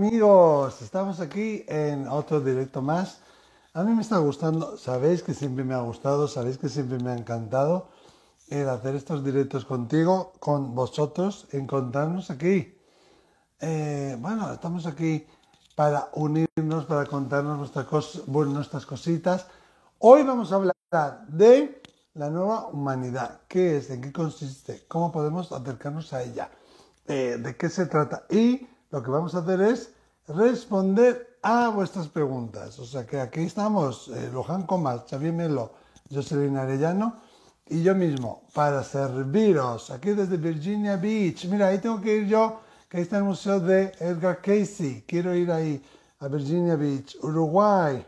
amigos, estamos aquí en otro directo más. A mí me está gustando, sabéis que siempre me ha gustado, sabéis que siempre me ha encantado el hacer estos directos contigo, con vosotros, encontrarnos aquí. Eh, bueno, estamos aquí para unirnos, para contarnos nuestras, bueno, nuestras cositas. Hoy vamos a hablar de la nueva humanidad. ¿Qué es? ¿En qué consiste? ¿Cómo podemos acercarnos a ella? Eh, ¿De qué se trata? Y lo que vamos a hacer es responder a vuestras preguntas. O sea que aquí estamos, eh, Luján Comas, Xavier Melo, Jocelyn Arellano y yo mismo para serviros aquí desde Virginia Beach. Mira, ahí tengo que ir yo, que ahí está el museo de Edgar Casey. Quiero ir ahí a Virginia Beach, Uruguay.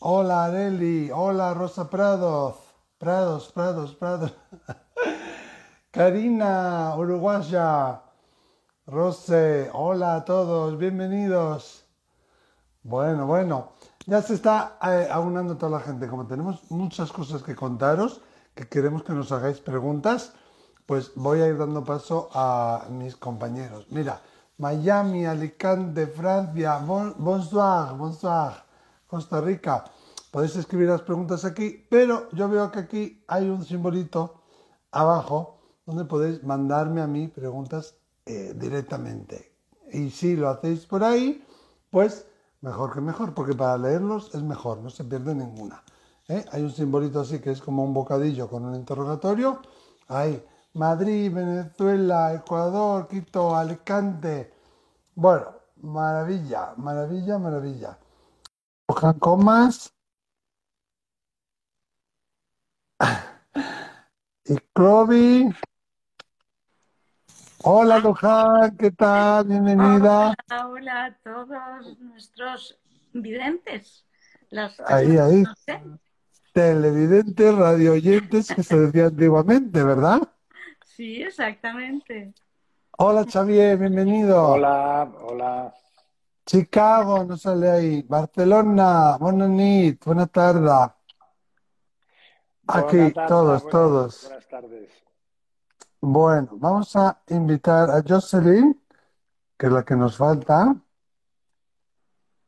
Hola Areli, hola Rosa Prados, Prados, Prados, Prados. Karina, uruguaya. Rose, hola a todos, bienvenidos. Bueno, bueno, ya se está eh, aunando toda la gente. Como tenemos muchas cosas que contaros, que queremos que nos hagáis preguntas, pues voy a ir dando paso a mis compañeros. Mira, Miami, Alicante, Francia, bonsoir, bonsoir, Costa Rica. Podéis escribir las preguntas aquí, pero yo veo que aquí hay un simbolito abajo donde podéis mandarme a mí preguntas eh, directamente. Y si lo hacéis por ahí, pues mejor que mejor, porque para leerlos es mejor, no se pierde ninguna. ¿eh? Hay un simbolito así que es como un bocadillo con un interrogatorio. Ahí, Madrid, Venezuela, Ecuador, Quito, Alicante. Bueno, maravilla, maravilla, maravilla. Cojan comas. y Clovi. Hola, Luján, ¿qué tal? Bienvenida. Hola, hola a todos nuestros videntes. ahí, ahí. Televidentes, radio oyentes, que se decía antiguamente, ¿verdad? Sí, exactamente. Hola, Xavier, bienvenido. Hola, hola. Chicago, no sale ahí. Barcelona, buenas noches, buena tarde. Aquí, todos, todos. Buenas tardes. Bueno, vamos a invitar a Jocelyn, que es la que nos falta.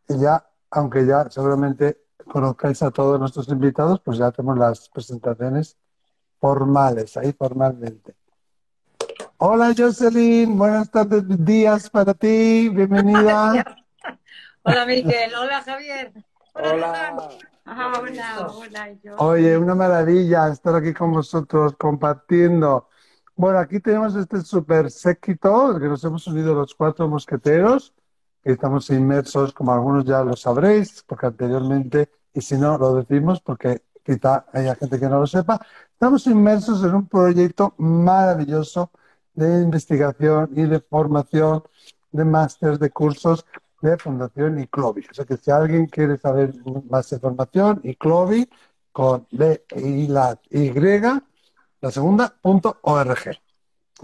Y ya, aunque ya seguramente conozcáis a todos nuestros invitados, pues ya tenemos las presentaciones formales, ahí formalmente. Hola Jocelyn, buenas tardes, días para ti, bienvenida. hola Miguel, hola Javier. Hola. Hola, hola, Oye, una maravilla estar aquí con vosotros compartiendo bueno, aquí tenemos este súper séquito, que nos hemos unido los cuatro mosqueteros, que estamos inmersos, como algunos ya lo sabréis, porque anteriormente, y si no, lo decimos porque quizá haya gente que no lo sepa, estamos inmersos en un proyecto maravilloso de investigación y de formación, de másteres, de cursos de Fundación ICLOBI. O sea que si alguien quiere saber más información, ICLOBI con B y la Y, la segunda, punto org.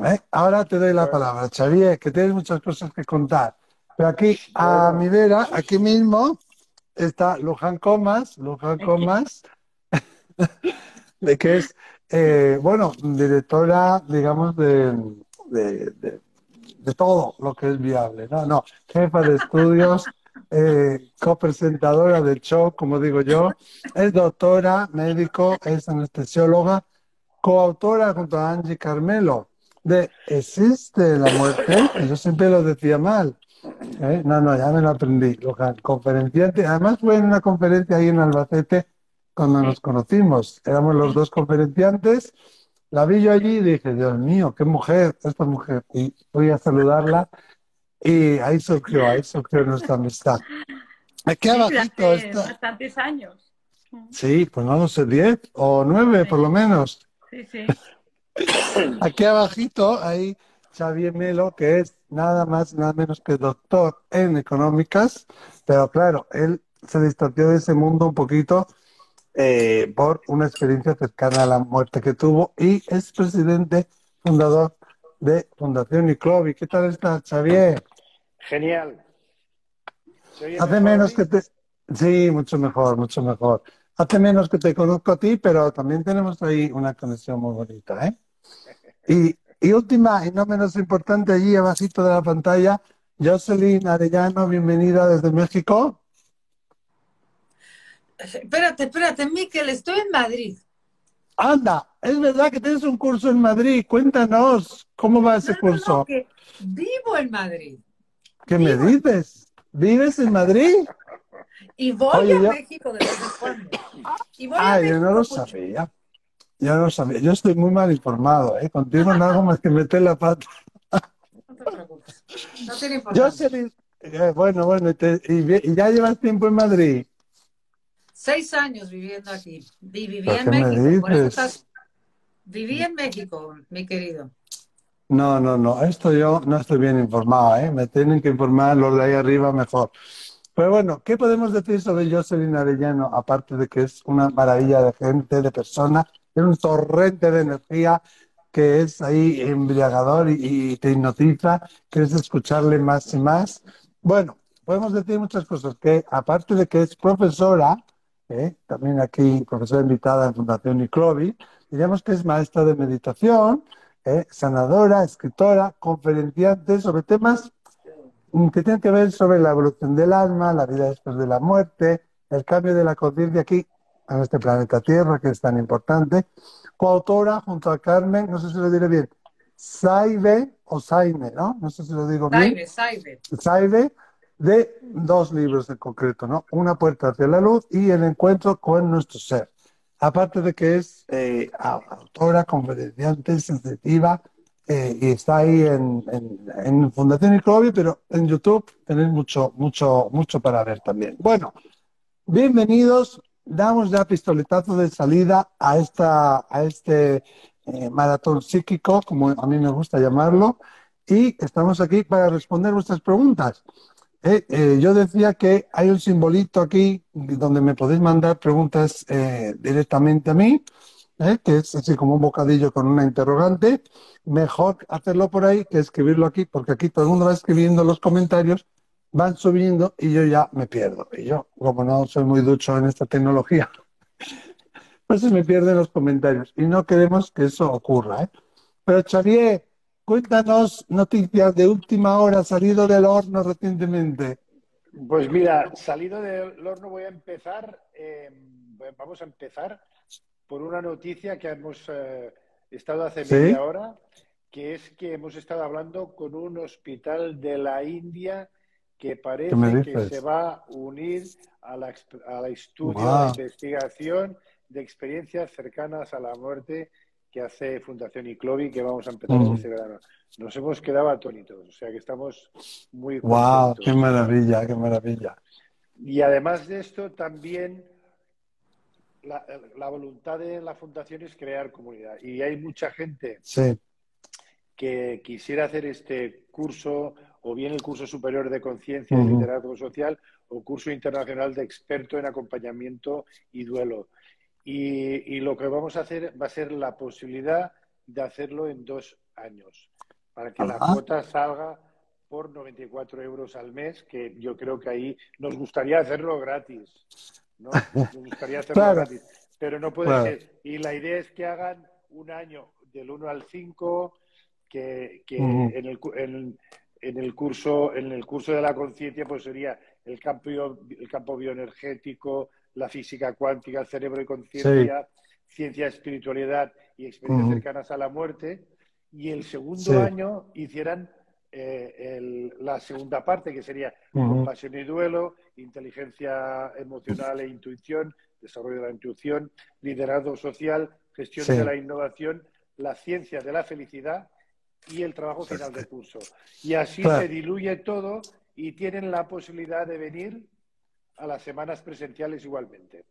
¿Eh? Ahora te doy la palabra, Xavier, que tienes muchas cosas que contar. Pero aquí, a mi vera, aquí mismo, está Luján Comas, Luján Comas, de que es, eh, bueno, directora, digamos, de, de, todo lo que es viable. No, no, jefa de estudios, eh, copresentadora del show, como digo yo, es doctora, médico, es anestesióloga, coautora junto a Angie Carmelo de ¿Existe la muerte? Yo siempre lo decía mal. ¿eh? No, no, ya me lo aprendí. Conferenciante. Además fue en una conferencia ahí en Albacete cuando nos conocimos. Éramos los dos conferenciantes. La vi yo allí y dije, Dios mío, qué mujer, esta mujer. Y fui a saludarla y ahí surgió, ahí surgió nuestra amistad. Aquí abajito está. Bastantes años. Sí, pues no, no sé, diez o nueve por lo menos. Sí, sí. Aquí abajito hay Xavier Melo, que es nada más, nada menos que doctor en económicas, pero claro, él se distanció de ese mundo un poquito eh, por una experiencia cercana a la muerte que tuvo y es presidente fundador de Fundación Iclovi. ¿Qué tal estás, Xavier? Genial. Hace menos que te... Sí, mucho mejor, mucho mejor. Hace menos que te conozco a ti, pero también tenemos ahí una conexión muy bonita, ¿eh? Y, y última, y no menos importante, allí abajito de la pantalla, Jocelyn Arellano, bienvenida desde México. Espérate, espérate, Miquel, estoy en Madrid. Anda, es verdad que tienes un curso en Madrid. Cuéntanos, ¿cómo va ese No, no, no, curso? que vivo en Madrid ¿Qué me dices? ¿Vives en Madrid? Y voy Oye, a yo- México de vez en cuando. Y voy a Ah, yo no lo mucho. sabía. Yo no lo sabía. Yo estoy muy mal informado, ¿eh? Contigo no hago más que meter la pata. No te preocupes. No tiene importancia. Jocelyn, eh, bueno, bueno, y, te- y ya llevas tiempo en Madrid. Seis años viviendo aquí. Y viví ¿Pero en qué me México. Por eso dices? estás... Viví en México, mi querido. No, no, no, esto yo no estoy bien informado, ¿eh? Me tienen que informar los de ahí arriba mejor. Pero bueno, ¿qué podemos decir sobre Jocelyn Arellano? Aparte de que es una maravilla de gente, de persona, es un torrente de energía que es ahí embriagador y, te hipnotiza, quieres escucharle más y más. Bueno, podemos decir muchas cosas, que aparte de que es profesora, ¿eh? también aquí profesora invitada en Fundación Iclovi, diríamos que es maestra de meditación, ¿eh? sanadora, escritora, conferenciante sobre temas que tienen que ver sobre la evolución del alma, la vida después de la muerte, el cambio de la conciencia aquí en este planeta Tierra, que es tan importante. Coautora junto a Carmen, no sé si lo diré bien, Saibe o Saime, ¿no? No sé si lo digo bien. Saibe, Saibe. Saibe, de dos libros en concreto, ¿no? Una puerta hacia la luz y el encuentro con nuestro ser. Aparte de que es eh, autora, conferenciante, sensitiva, eh, y está ahí en, en, en Fundación pero en YouTube tenéis mucho, mucho, mucho para ver también. Bueno, bienvenidos. Damos ya pistoletazo de salida a, esta, a este eh, maratón psíquico, como a mí me gusta llamarlo, y estamos aquí para responder vuestras preguntas. Eh, eh, yo decía que hay un simbolito aquí donde me podéis mandar preguntas eh, directamente a mí, eh, que es así como un bocadillo con una interrogante. Mejor hacerlo por ahí que escribirlo aquí, porque aquí todo el mundo va escribiendo los comentarios, van subiendo y yo ya me pierdo. Y yo, como no soy muy ducho en esta tecnología, pues me pierden los comentarios. Y no queremos que eso ocurra. ¿eh? Pero Xavier, cuéntanos noticias de última hora, salido del horno recientemente. Pues mira, salido del horno voy a empezar, eh, vamos a empezar por una noticia que hemos eh, estado hace ¿Sí? media hora, que es que hemos estado hablando con un hospital de la India que ¿Qué me parece que se va a unir a la, a la estudio, la investigación de experiencias cercanas a la muerte que hace Fundación Iclovi, que vamos a empezar Mm. este verano. Nos hemos quedado atónitos, o sea que estamos muy ¡Wow! contentos. ¡Qué maravilla, qué maravilla! Y además de esto, también la, la voluntad de la fundación es crear comunidad. Y hay mucha gente Sí, que quisiera hacer este curso, o bien el curso superior de conciencia y Ujú. liderazgo social, o curso internacional de experto en acompañamiento y duelo. Y, y lo que vamos a hacer va a ser la posibilidad de hacerlo en dos años, para que la cuota salga por 94 euros al mes, que yo creo que ahí nos gustaría hacerlo gratis. ¿No? Nos gustaría hacerlo Claro. gratis, pero no puede Claro. ser. Y la idea es que hagan un año del 1 al 5, que, que en, el, en, en el curso en el curso de la conciencia pues sería el campo el campo bioenergético, la física cuántica, el cerebro y conciencia, ciencia, espiritualidad y experiencias cercanas a la muerte. Y el segundo Sí. año hicieran eh, el- la segunda parte, que sería Ujú. compasión y duelo, inteligencia emocional e intuición, desarrollo de la intuición, liderazgo social, gestión Sí. de la innovación, la ciencia de la felicidad y el trabajo final del curso. Y así Claro. se diluye todo y tienen la posibilidad de venir a las semanas presenciales igualmente.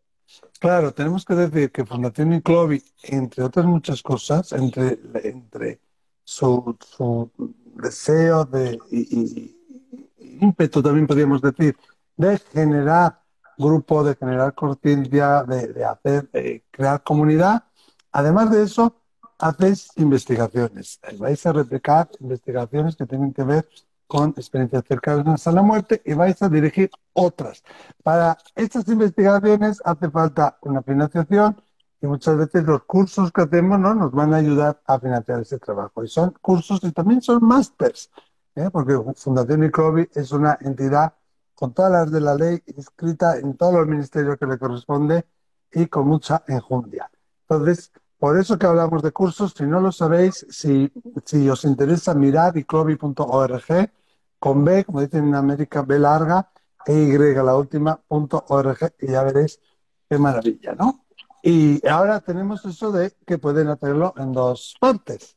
Claro, tenemos que decir que Fundación Inclovi, entre otras muchas cosas, entre, entre su, su deseo de, y, y- ímpetu, también podríamos decir, de generar grupo, de generar conciencia, de, de hacer, eh, crear comunidad, además de eso, hacéis investigaciones. Vais a replicar investigaciones que tienen que ver con experiencias cercanas a la muerte y vais a dirigir otras. Para estas investigaciones hace falta una financiación y muchas veces los cursos que hacemos ¿no? nos van a ayudar a financiar ese trabajo. Y son cursos y también son másters. ¿eh? porque Fundación ICLOVI es una entidad con todas las de la ley inscrita en todos los ministerios que le corresponde y con mucha enjundia. Entonces, por eso que hablamos de cursos, si no lo sabéis, si, si os interesa, mirad iclovi.org con B, como dicen en América, B larga, e Y la última, punto .org, y ya veréis qué maravilla, ¿no? Y ahora tenemos eso de que pueden hacerlo en dos partes.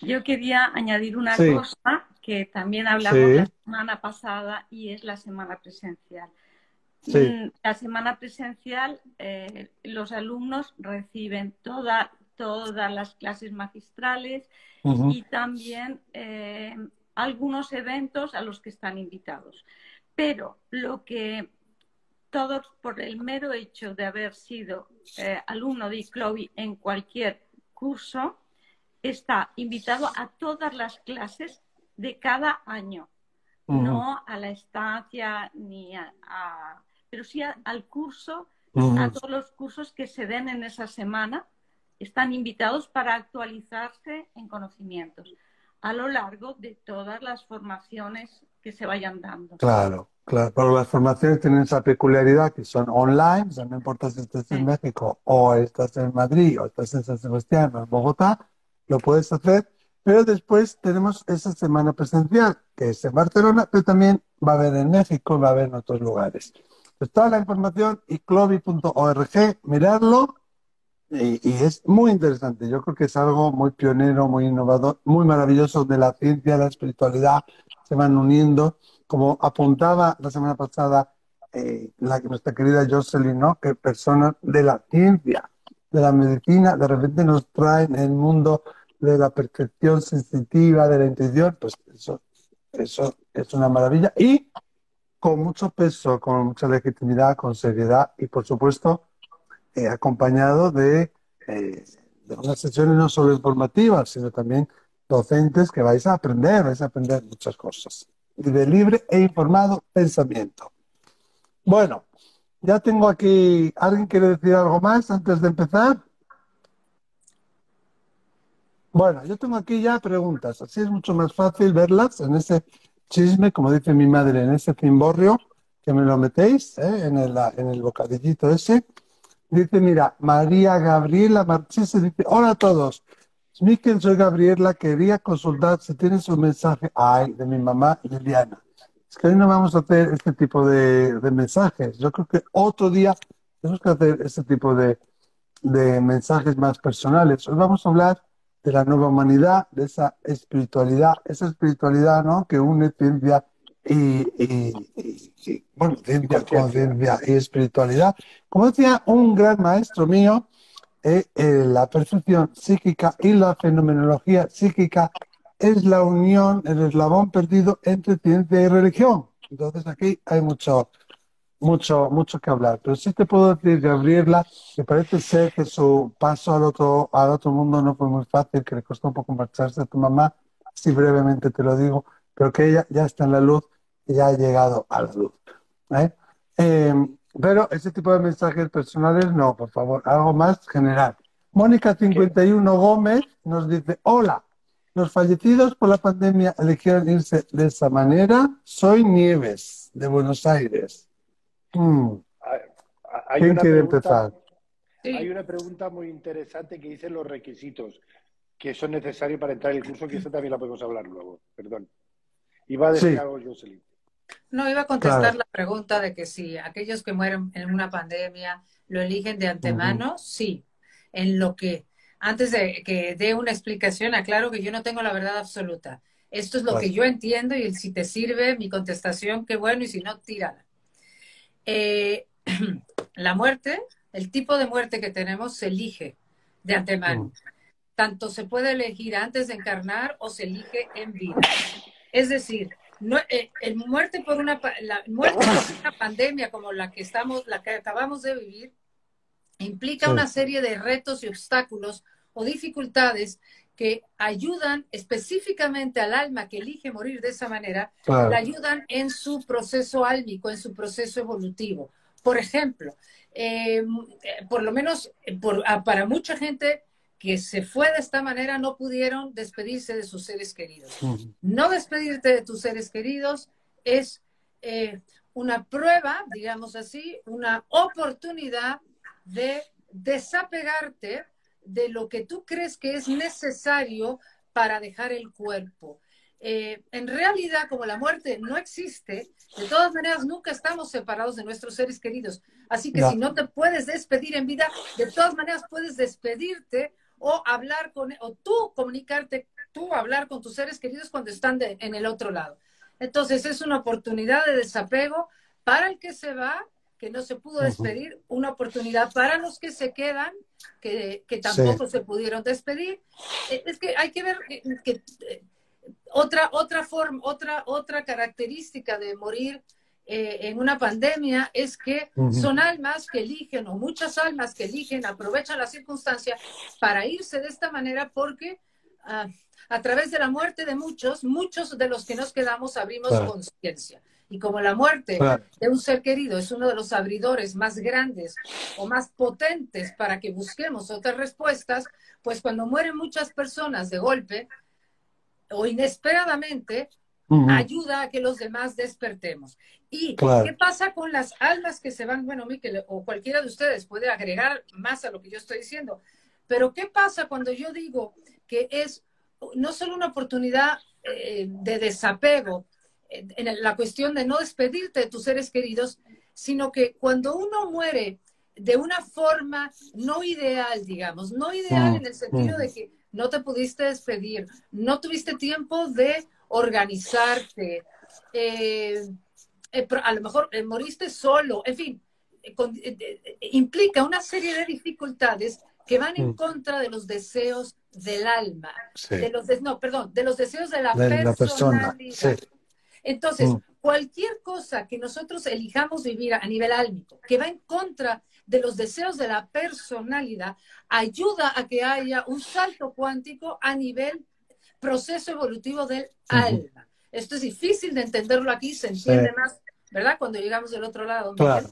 Yo quería añadir una cosa que también hablamos la semana pasada y es la semana presencial. Mm, la semana presencial, eh, los alumnos reciben toda, todas las clases magistrales y también eh, algunos eventos a los que están invitados. Pero lo que todos, por el mero hecho de haber sido eh, alumno de ICLOVI en cualquier curso, está invitado a todas las clases de cada año, no a la estancia ni a pero sí al curso, a todos los cursos que se den en esa semana, están invitados para actualizarse en conocimientos a lo largo de todas las formaciones que se vayan dando. Claro, claro, pero las formaciones tienen esa peculiaridad que son online, o sea, no importa si estás en México o estás en Madrid o estás en San Sebastián o en Bogotá, lo puedes hacer, pero después tenemos esa semana presencial, que es en Barcelona, pero también va a haber en México, va a haber en otros lugares. Pues toda la información y clovi.org, mirarlo y, es muy interesante. Yo creo que es algo muy pionero, muy innovador, muy maravilloso de la ciencia, la espiritualidad, se van uniendo. Como apuntaba la semana pasada eh, la, nuestra querida Jocelyn, ¿no? que personas de la ciencia, de la medicina, de repente nos traen el mundo de la percepción sensitiva, de la intuición, pues eso, eso es una maravilla. Y con mucho peso, con mucha legitimidad, con seriedad y, por supuesto, eh, acompañado de, eh, de, unas sesiones no solo informativas, sino también docentes que vais a aprender, vais a aprender muchas cosas. Y de libre e informado pensamiento. Bueno, ya tengo aquí, ¿alguien quiere decir algo más antes de empezar? Bueno, yo tengo aquí ya preguntas, así es mucho más fácil verlas en ese chisme, como dice mi madre, en ese cimborrio, que me lo metéis ¿eh? en, el, en el bocadillito ese. Dice, mira, María Gabriela Marchese dice, hola a todos. Miquel, soy Gabriela, quería consultar si tienes un mensaje, ay, de mi mamá Liliana. Es que hoy no vamos a hacer este tipo de, de mensajes. Yo creo que otro día tenemos que hacer este tipo de, de mensajes más personales. Hoy vamos a hablar de la nueva humanidad, de esa espiritualidad, esa espiritualidad ¿no? que une ciencia y, bueno, ciencia, conciencia y espiritualidad. Como decía un gran maestro mío, eh, eh, la percepción psíquica y la fenomenología psíquica es la unión, el eslabón perdido entre ciencia y religión. Entonces aquí hay mucho, mucho, mucho que hablar. Pero sí te puedo decir, Gabriela, que parece ser que su paso al otro, al otro mundo no fue muy fácil, que le costó un poco marcharse a tu mamá, así brevemente te lo digo, pero que ella ya está en la luz y ya ha llegado a la luz. ¿eh? Eh, pero ese tipo de mensajes personales, no, por favor, algo más general. Mónica51 Gómez nos dice, hola, los fallecidos por la pandemia eligieron irse de esa manera. Soy Nieves, de Buenos Aires. Mm. Hay ¿Quién quiere empezar? Hay una pregunta muy interesante que dice los requisitos que son necesarios para entrar en el curso, que eso también la podemos hablar luego. Perdón. Iba a decir algo, Jocelyn. No, iba a contestar la pregunta de que si aquellos que mueren en una pandemia lo eligen de antemano, sí. En lo que, antes de que dé una explicación, aclaro que yo no tengo la verdad absoluta. Esto es lo que yo entiendo y si te sirve mi contestación, qué bueno, y si no, tírala. Eh, la muerte, el tipo de muerte que tenemos se elige de antemano. Tanto se puede elegir antes de encarnar o se elige en vida. Es decir, no, eh, el muerte por una la muerte por una pandemia como la que estamos, la que acabamos de vivir, implica una serie de retos y obstáculos o dificultades que ayudan específicamente al alma que elige morir de esa manera, la ayudan en su proceso álmico, en su proceso evolutivo. Por ejemplo, eh, por lo menos ah, para mucha gente, que se fue de esta manera no pudieron despedirse de sus seres queridos. No despedirte de tus seres queridos es eh, una prueba, digamos así, una oportunidad de desapegarte de lo que tú crees que es necesario para dejar el cuerpo. Eh, en realidad, como la muerte no existe, de todas maneras nunca estamos separados de nuestros seres queridos. Así que si no te puedes despedir en vida, de todas maneras puedes despedirte o hablar con, o tú comunicarte, tú hablar con tus seres queridos cuando están en el otro lado. Entonces es una oportunidad de desapego para el que se va, que no se pudo despedir, una oportunidad para los que se quedan, que, tampoco se pudieron despedir. Eh, es que hay que ver que, eh, otra, otra forma, otra, otra característica de morir eh, en una pandemia es que son almas que eligen, o muchas almas que eligen, aprovechan la circunstancia para irse de esta manera porque ah, a través de la muerte de muchos, muchos de los que nos quedamos abrimos conciencia. Y como la muerte de un ser querido es uno de los abridores más grandes o más potentes para que busquemos otras respuestas, pues cuando mueren muchas personas de golpe o inesperadamente, ayuda a que los demás despertemos. ¿Y qué pasa con las almas que se van? Bueno, Miquel, o cualquiera de ustedes puede agregar más a lo que yo estoy diciendo, pero ¿qué pasa cuando yo digo que es no solo una oportunidad eh, de desapego en la cuestión de no despedirte de tus seres queridos, sino que cuando uno muere de una forma no ideal, digamos, no ideal en el sentido de que no te pudiste despedir, no tuviste tiempo de organizarte, eh, eh, a lo mejor eh, moriste solo, en fin, implica una serie de dificultades que van en mm. contra de los deseos del alma, de los no, perdón, de los deseos de la, persona. Entonces, mm. cualquier cosa que nosotros elijamos vivir a nivel álmico, que va en contra de los deseos de la personalidad, ayuda a que haya un salto cuántico a nivel proceso evolutivo del alma. Esto es difícil de entenderlo aquí, se entiende más, ¿verdad? Cuando llegamos del otro lado. Claro.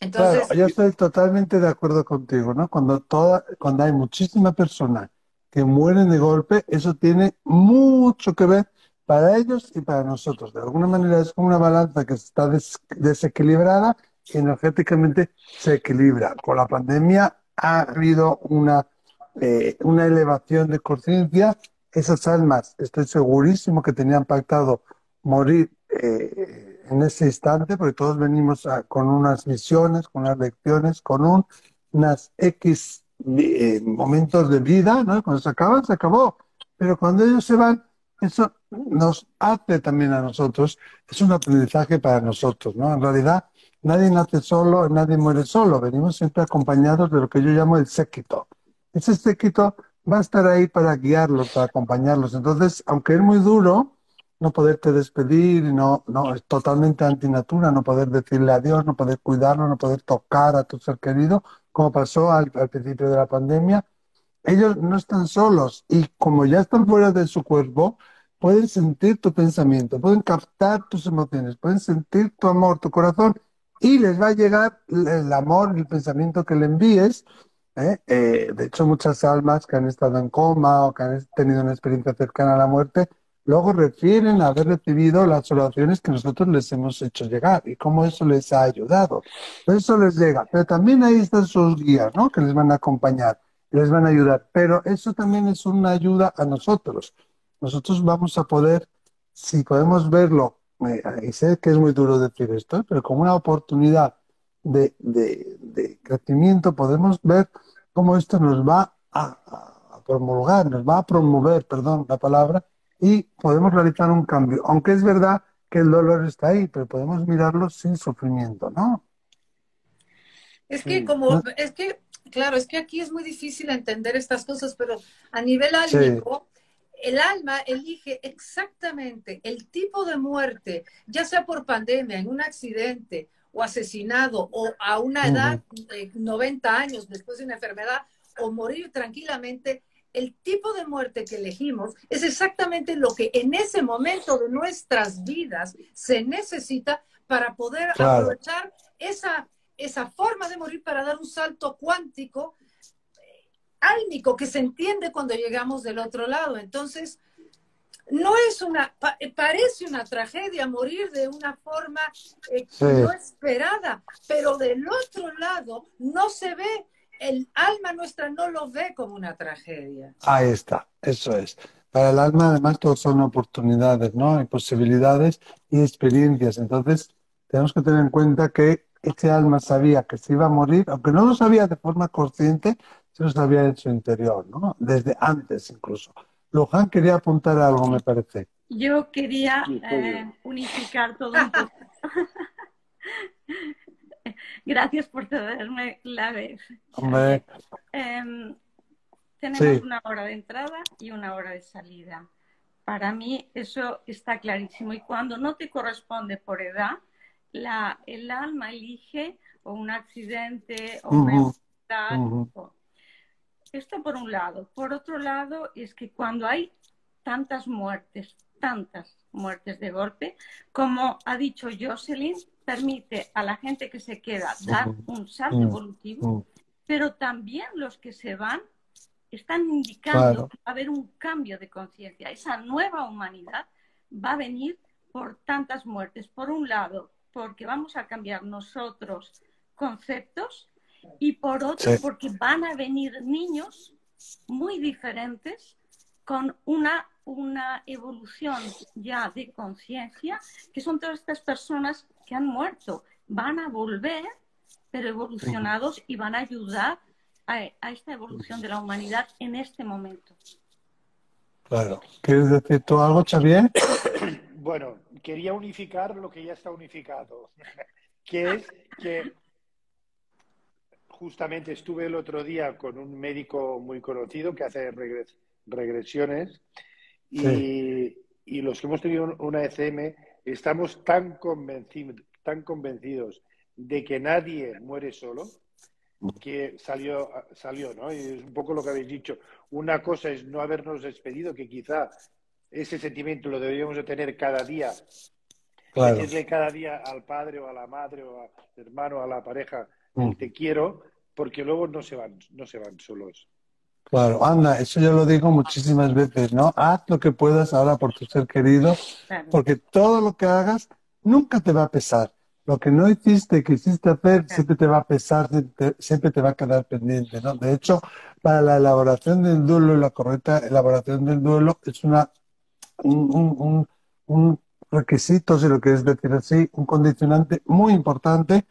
Entonces, yo estoy totalmente de acuerdo contigo, ¿no? Cuando, toda, cuando hay muchísima persona que mueren de golpe, eso tiene mucho que ver para ellos y para nosotros. De alguna manera es como una balanza que está desequilibrada y energéticamente se equilibra. Con la pandemia ha habido una, eh, una elevación de conciencia esas almas, estoy segurísimo que tenían pactado morir eh, en ese instante, porque todos venimos con unas misiones, con unas lecciones, con unas X eh, momentos de vida, ¿no? Cuando se acaban, se acabó. Pero cuando ellos se van, eso nos hace también a nosotros, es un aprendizaje para nosotros, ¿no? En realidad, nadie nace solo, nadie muere solo, venimos siempre acompañados de lo que yo llamo el séquito. Ese séquito va a estar ahí para guiarlos, para acompañarlos. Entonces, aunque es muy duro no poderte despedir, no, no, es totalmente antinatura, no poder decirle adiós, no poder cuidarlo, no poder tocar a tu ser querido, como pasó al, principio de la pandemia, ellos no están solos y como ya están fuera de su cuerpo, pueden sentir tu pensamiento, pueden captar tus emociones, pueden sentir tu amor, tu corazón y les va a llegar el amor, el pensamiento que le envíes ¿eh? Eh, de hecho, muchas almas que han estado en coma o que han tenido una experiencia cercana a la muerte, luego refieren a haber recibido las oraciones que nosotros les hemos hecho llegar y cómo eso les ha ayudado. eso les llega. Pero también ahí están sus guías, ¿no? Que les van a acompañar, les van a ayudar. Pero eso también es una ayuda a nosotros. Nosotros vamos a poder, si podemos verlo, y sé que es muy duro decir esto, pero como una oportunidad de, de, crecimiento, podemos ver cómo esto nos va a, promulgar, nos va a promover, perdón, la palabra, y podemos realizar un cambio. Aunque es verdad que el dolor está ahí, pero podemos mirarlo sin sufrimiento, ¿no? Es que como, es que, claro, es que aquí es muy difícil entender estas cosas, pero a nivel álmico, el alma elige exactamente el tipo de muerte, ya sea por pandemia, en un accidente o asesinado o a una edad de 90 años después de una enfermedad o morir tranquilamente, el tipo de muerte que elegimos es exactamente lo que en ese momento de nuestras vidas se necesita para poder aprovechar esa, esa forma de morir para dar un salto cuántico álmico que se entiende cuando llegamos del otro lado. Entonces, no es una, parece una tragedia morir de una forma eh, no esperada, pero del otro lado no se ve, el alma nuestra no lo ve como una tragedia. Ahí está, eso es. Para el alma, además, todo son oportunidades, ¿no? Hay posibilidades y experiencias. Entonces, tenemos que tener en cuenta que este alma sabía que se iba a morir, aunque no lo sabía de forma consciente, se lo sabía en su interior, ¿no? Desde antes incluso. Luján quería apuntar algo, me parece. Yo quería eh, unificar todo un poco. Gracias por tenerme la vez. Em, tenemos una hora de entrada y una hora de salida. Para mí eso está clarísimo. Y cuando no te corresponde por edad, la, el alma elige o un accidente o una enfermedad. Esto por un lado. Por otro lado, es que cuando hay tantas muertes, tantas muertes de golpe, como ha dicho Jocelyn, permite a la gente que se queda dar un salto evolutivo, pero también los que se van están indicando que va a haber un cambio de conciencia. Esa nueva humanidad va a venir por tantas muertes. Por un lado, porque vamos a cambiar nosotros conceptos y por otro, porque van a venir niños muy diferentes con una, una evolución ya de conciencia, que son todas estas personas que han muerto. Van a volver, pero evolucionados y van a ayudar a, esta evolución de la humanidad en este momento. Claro. ¿Quieres decir tú algo, Xavier? Bueno, quería unificar lo que ya está unificado, que es que justamente estuve el otro día con un médico muy conocido que hace regresiones y, los que hemos tenido una ECM estamos tan, tan convencidos de que nadie muere solo que salió, salió, ¿no? Y es un poco lo que habéis dicho. Una cosa es no habernos despedido, que quizá ese sentimiento lo deberíamos de tener cada día. Decirle cada día al padre o a la madre o al hermano o a la pareja, mm. te quiero, porque luego no se van, no se van solos. Claro, anda, eso yo lo digo muchísimas veces, ¿no? Haz lo que puedas ahora por tu ser querido, porque todo lo que hagas nunca te va a pesar. Lo que no hiciste, quisiste hacer, siempre te va a pesar, siempre te va a quedar pendiente, ¿no? De hecho, para la elaboración del duelo y la correcta elaboración del duelo es una un, un requisito, si lo quieres decir así, un condicionante muy importante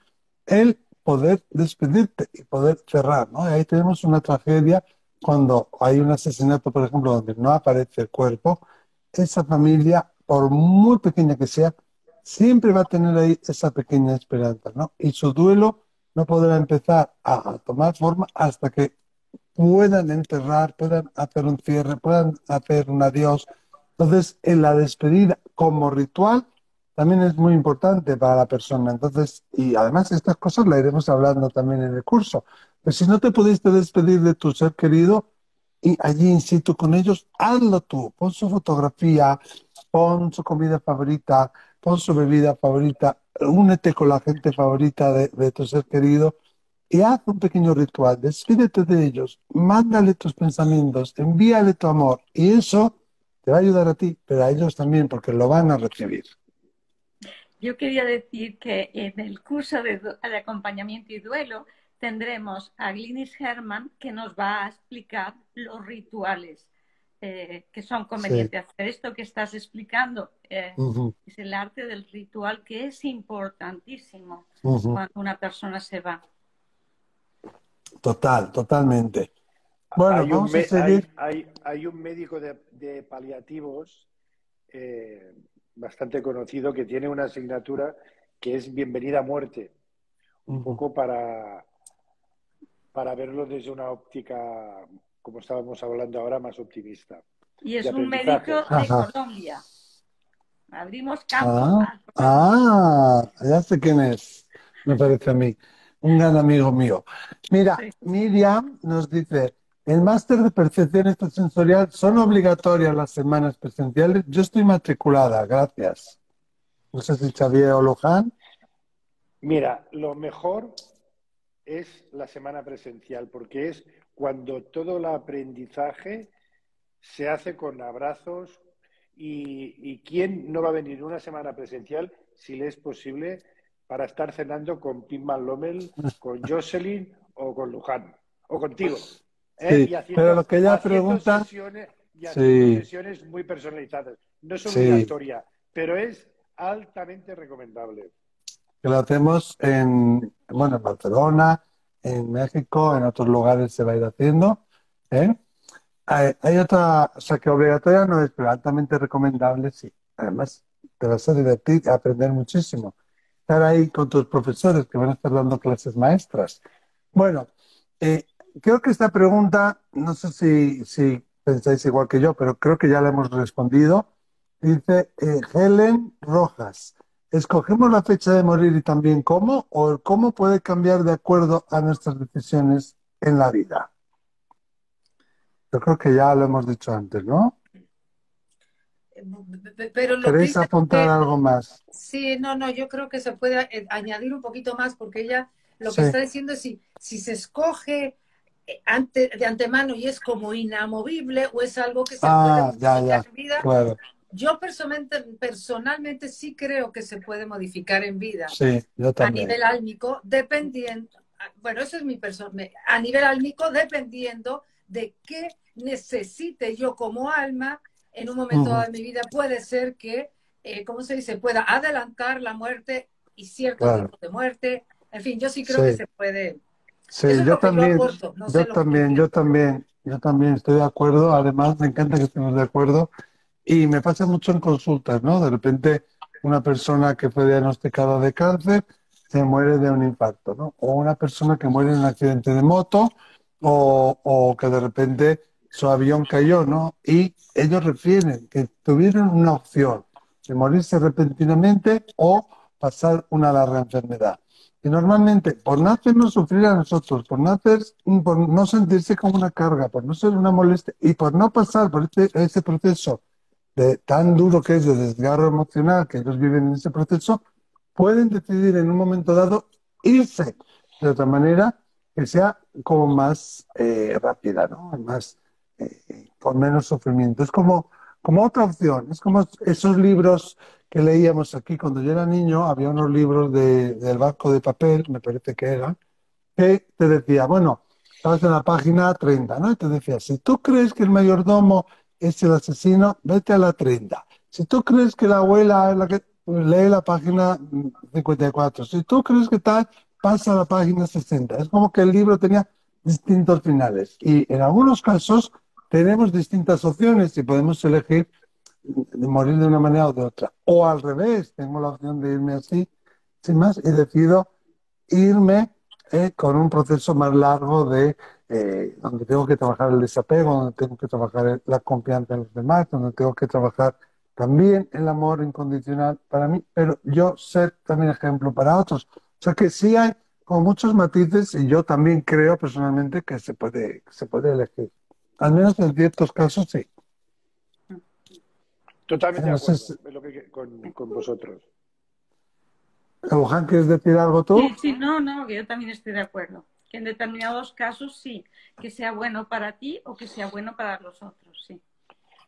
el poder despedirte y poder cerrar, ¿no? Y ahí tenemos una tragedia cuando hay un asesinato, por ejemplo, donde no aparece el cuerpo, esa familia, por muy pequeña que sea, siempre va a tener ahí esa pequeña esperanza, ¿no? Y su duelo no podrá empezar a, tomar forma hasta que puedan enterrar, puedan hacer un cierre, puedan hacer un adiós. Entonces, en la despedida como ritual también es muy importante para la persona. Entonces, y además estas cosas las iremos hablando también en el curso. Pero si no te pudiste despedir de tu ser querido y allí in situ con ellos, hazlo tú. Pon su fotografía, pon su comida favorita, pon su bebida favorita, únete con la gente favorita de, de tu ser querido y haz un pequeño ritual. Despídete de ellos, mándale tus pensamientos, envíale tu amor y eso te va a ayudar a ti, pero a ellos también porque lo van a recibir. Yo quería decir que en el curso de, acompañamiento y duelo tendremos a Glinis Herman que nos va a explicar los rituales eh, que son convenientes hacer. Esto que estás explicando eh, es el arte del ritual que es importantísimo cuando una persona se va. Total, totalmente. Bueno, hay, vamos un, a seguir. Hay, un médico de, paliativos eh, bastante conocido que tiene una asignatura que es Bienvenida a Muerte, un poco para, para verlo desde una óptica, como estábamos hablando ahora, más optimista. Y es un médico de Colombia. Abrimos campo. Ah, ah, ya sé quién es, me parece a mí. Un gran amigo mío. Mira, Miriam nos dice, el máster de percepción extrasensorial son obligatorias las semanas presenciales. Yo estoy matriculada, gracias. No sé si Xavier o Luján. Mira, lo mejor es la semana presencial, porque es cuando todo el aprendizaje se hace con abrazos y, quién no va a venir una semana presencial si le es posible para estar cenando con Pinman Lommel, con Jocelyn o con Luján o contigo. ¿Eh? Sí, pero lo que ella pregunta... Sesiones, y sesiones muy personalizadas. No es obligatoria, pero es altamente recomendable. Que lo hacemos en, bueno, en Barcelona, en México, en otros lugares se va a ir haciendo. ¿eh? Hay, otra, o sea, que obligatoria no es, pero altamente recomendable, sí. Además, te vas a divertir, a aprender muchísimo. Estar ahí con tus profesores que van a estar dando clases maestras. Bueno, eh, creo que esta pregunta, no sé si, si pensáis igual que yo, pero creo que ya la hemos respondido. Dice eh, Helen Rojas. ¿Escogemos la fecha de morir y también cómo? ¿O cómo puede cambiar de acuerdo a nuestras decisiones en la vida? Yo creo que ya lo hemos dicho antes, ¿no? Pero ¿Queréis apuntar algo más? Sí, no, no, yo creo que se puede eh, añadir un poquito más porque ella lo que está diciendo es si, si se escoge ante, de antemano y es como inamovible o es algo que se ah, puede ya, ya, en vida. Claro. Yo personalmente, personalmente sí creo que se puede modificar en vida sí, yo también. a nivel álmico, dependiendo, bueno, eso es mi persona, a nivel álmico, dependiendo de qué necesite yo como alma en un momento de mi vida. Puede ser que, eh, ¿cómo se dice? Pueda adelantar la muerte y cierto tipo de muerte. En fin, yo sí creo que se puede. Sí, yo también, yo, también, yo también, yo también estoy de acuerdo. Además, me encanta que estemos de acuerdo. Y me pasa mucho en consultas, ¿no? De repente, una persona que fue diagnosticada de cáncer se muere de un infarto, ¿no? O una persona que muere en un accidente de moto o, que de repente su avión cayó, ¿no? Y ellos refieren que tuvieron una opción de morirse repentinamente o pasar una larga enfermedad. Y normalmente, por no hacernos sufrir a nosotros, por no, hacer, por no sentirse como una carga, por no ser una molestia y por no pasar por este, ese proceso de, tan duro que es de desgarro emocional que ellos viven en ese proceso, pueden decidir en un momento dado irse de otra manera que sea como más eh, rápida, ¿no? Más, eh, con menos sufrimiento. Es como, como otra opción, es como esos libros que leíamos aquí cuando yo era niño, había unos libros de, del barco de papel, me parece que eran, que te decía, bueno, estabas en la página 30, ¿no? Y te decía, si tú crees que el mayordomo es el asesino, vete a la 30. Si tú crees que la abuela es la que lee la página 54, si tú crees que tal, pasa a la página 60. Es como que el libro tenía distintos finales y en algunos casos tenemos distintas opciones y podemos elegir morir de una manera o de otra. O al revés, tengo la opción de irme así, sin más, y decido irme eh, con un proceso más largo de eh, donde tengo que trabajar el desapego, donde tengo que trabajar la confianza en los demás, donde tengo que trabajar también el amor incondicional para mí, pero yo ser también ejemplo para otros. O sea que sí hay como muchos matices y yo también creo personalmente que se puede, se puede elegir. Al menos en ciertos casos sí. Totalmente de acuerdo con, con, vosotros. Juan, ¿quieres decir algo tú? Sí, sí, no, no, yo también estoy de acuerdo. Que en determinados casos sí, que sea bueno para ti o que sea bueno para los otros, sí.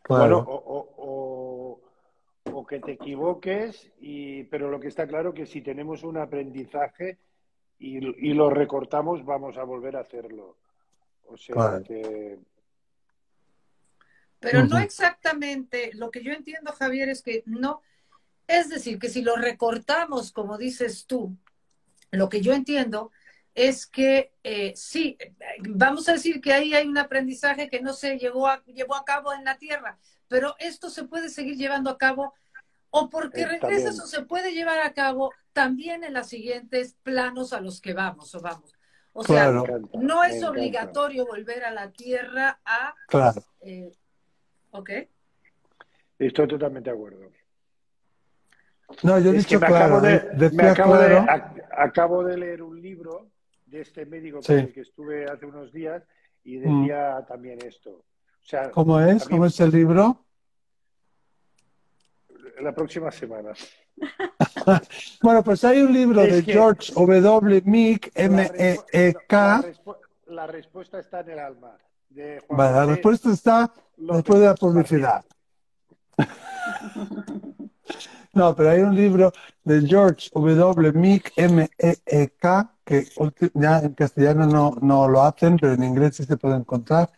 Bueno, o o que te equivoques, y, pero lo que está claro que si tenemos un aprendizaje y, lo recortamos, vamos a volver a hacerlo. O sea que... Pero no exactamente, lo que yo entiendo, Javier, es que no, es decir, que si lo recortamos, como dices tú, lo que yo entiendo es que eh, sí, vamos a decir que ahí hay un aprendizaje que no se llevó a, llevó a cabo en la Tierra, pero esto se puede seguir llevando a cabo o porque regresas o se puede llevar a cabo también en los siguientes planos a los que vamos o vamos. O sea, no es obligatorio volver a la Tierra a... Claro. Eh, ¿Ok? Estoy totalmente de acuerdo. No, yo he dicho claro. acabo, de, leer un libro de este médico con el que estuve hace unos días y decía mm. también esto. O sea, ¿Cómo es? ¿Cómo es el libro? La próxima semana. bueno, pues hay un libro de George W. Meek, M-E-E-K. la respuesta está en el alma. De vale, la respuesta está después de la publicidad. no, pero hay un libro de George W. Meek, M-E-E-K, que ya en castellano no, no lo hacen, pero en inglés sí se puede encontrar.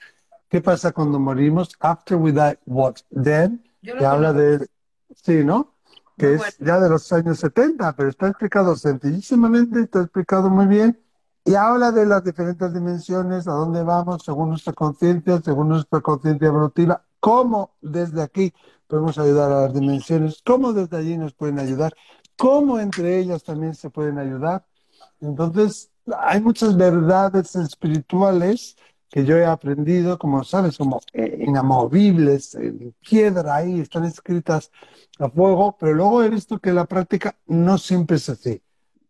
¿Qué pasa cuando morimos? After we die, what then? Que habla de... Sí, ¿no? Que es ya de los años 70, pero está explicado sencillísimamente, está explicado muy bien y habla de las diferentes dimensiones, a dónde vamos según nuestra conciencia, según nuestra conciencia evolutiva, cómo desde aquí podemos ayudar a las dimensiones, cómo desde allí nos pueden ayudar, cómo entre ellas también se pueden ayudar. Entonces, hay muchas verdades espirituales que yo he aprendido, como sabes, como eh, inamovibles, en piedra ahí, están escritas a fuego, pero luego he visto que la práctica no siempre es así.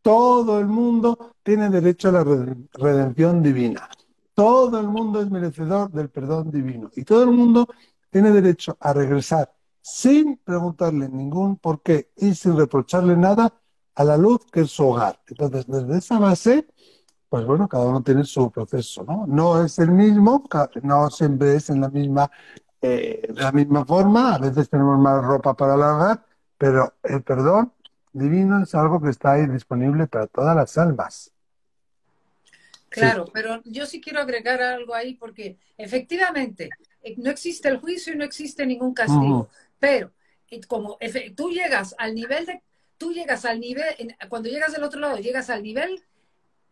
Todo el mundo tiene derecho a la redención divina. Todo el mundo es merecedor del perdón divino. Y todo el mundo tiene derecho a regresar sin preguntarle ningún por qué y sin reprocharle nada a la luz que es su hogar. Entonces, desde esa base, pues bueno, cada uno tiene su proceso, ¿no? No es el mismo, no siempre es en la misma, eh, la misma forma, a veces tenemos más ropa para lavar, pero el perdón divino es algo que está ahí disponible para todas las almas. Claro, pero yo sí quiero agregar algo ahí porque efectivamente eh, no existe el juicio y no existe ningún castigo, pero eh, como tú llegas al nivel de, tú llegas al nivel, cuando llegas del otro lado, llegas al nivel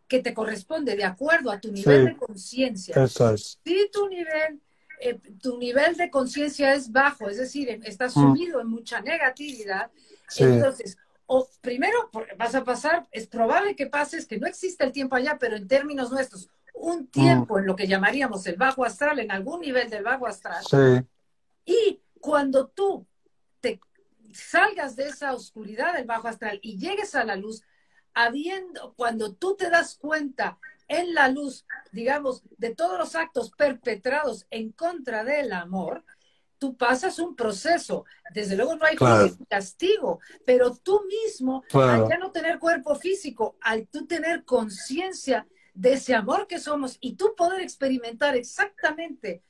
que te corresponde de acuerdo a tu nivel de conciencia. Eso es. Si tu nivel, eh, tu nivel de conciencia es bajo, es decir, estás sumido en mucha negatividad, entonces o primero vas a pasar, es probable que pases, que no existe el tiempo allá, pero en términos nuestros, un tiempo en lo que llamaríamos el bajo astral, en algún nivel del bajo astral. Sí. Y cuando tú te salgas de esa oscuridad del bajo astral y llegues a la luz, habiendo, cuando tú te das cuenta en la luz, digamos, de todos los actos perpetrados en contra del amor, tú pasas un proceso. Desde luego no hay castigo, pero tú mismo, al ya no tener cuerpo físico, al tú tener conciencia de ese amor que somos y tú poder experimentar exactamente,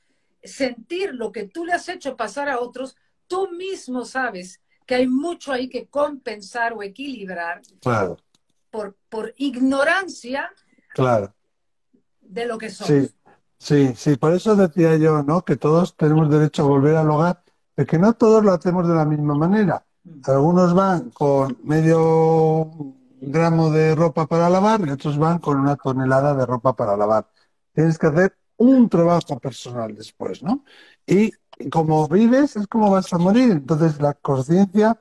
sentir lo que tú le has hecho pasar a otros, tú mismo sabes que hay mucho ahí que compensar o equilibrar claro. por, por ignorancia claro. de lo que somos. Sí, sí, por eso decía yo, ¿no? Que todos tenemos derecho a volver al hogar, pero que no todos lo hacemos de la misma manera. Mm. Algunos van con medio gramo de ropa para lavar y otros van con una tonelada de ropa para lavar. Tienes que hacer un trabajo personal después, ¿no? Y como vives es como vas a morir. Entonces la conciencia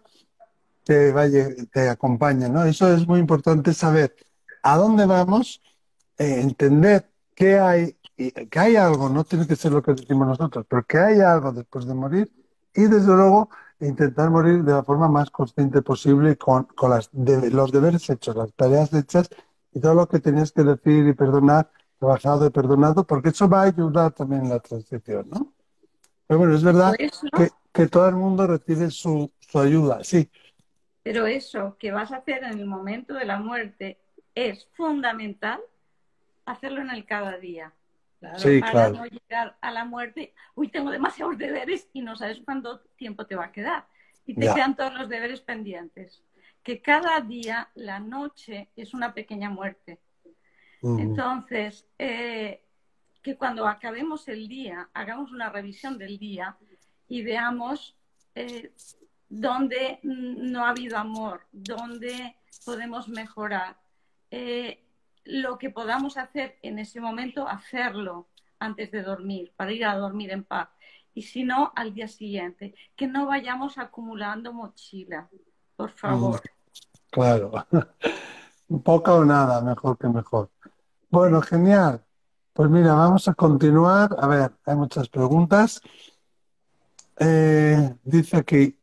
te, vaya, te acompaña, ¿no? Eso es muy importante saber a dónde vamos, eh, entender qué hay que hay algo, no tiene que ser lo que decimos nosotros, pero que hay algo después de morir y desde luego intentar morir de la forma más consciente posible con, con las los deberes hechos, las tareas hechas y todo lo que tenías que decir y perdonar, trabajado y perdonado, porque eso va a ayudar también en la transición, ¿no? Pero bueno, es verdad que, que, todo el mundo recibe su, su ayuda, sí. Pero eso que vas a hacer en el momento de la muerte es fundamental hacerlo en el cada día para no llegar a la muerte, uy, tengo demasiados deberes y no sabes cuánto tiempo te va a quedar. Y te quedan todos los deberes pendientes. Que cada día, la noche, es una pequeña muerte. Entonces, eh, que cuando acabemos el día, hagamos una revisión del día y veamos eh, dónde no ha habido amor, dónde podemos mejorar. Eh, lo que podamos hacer en ese momento, hacerlo antes de dormir, para ir a dormir en paz. Y si no, al día siguiente. Que no vayamos acumulando mochila, por favor. Claro. Poca o nada, mejor que mejor. Bueno, genial. Pues mira, vamos a continuar. A ver, hay muchas preguntas. Eh, dice aquí,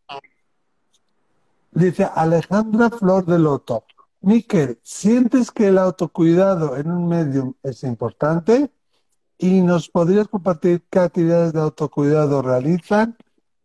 dice Alejandra Flor de Loto. Miquel, ¿sientes que el autocuidado en un medium es importante? ¿Y nos podrías compartir qué actividades de autocuidado realizan?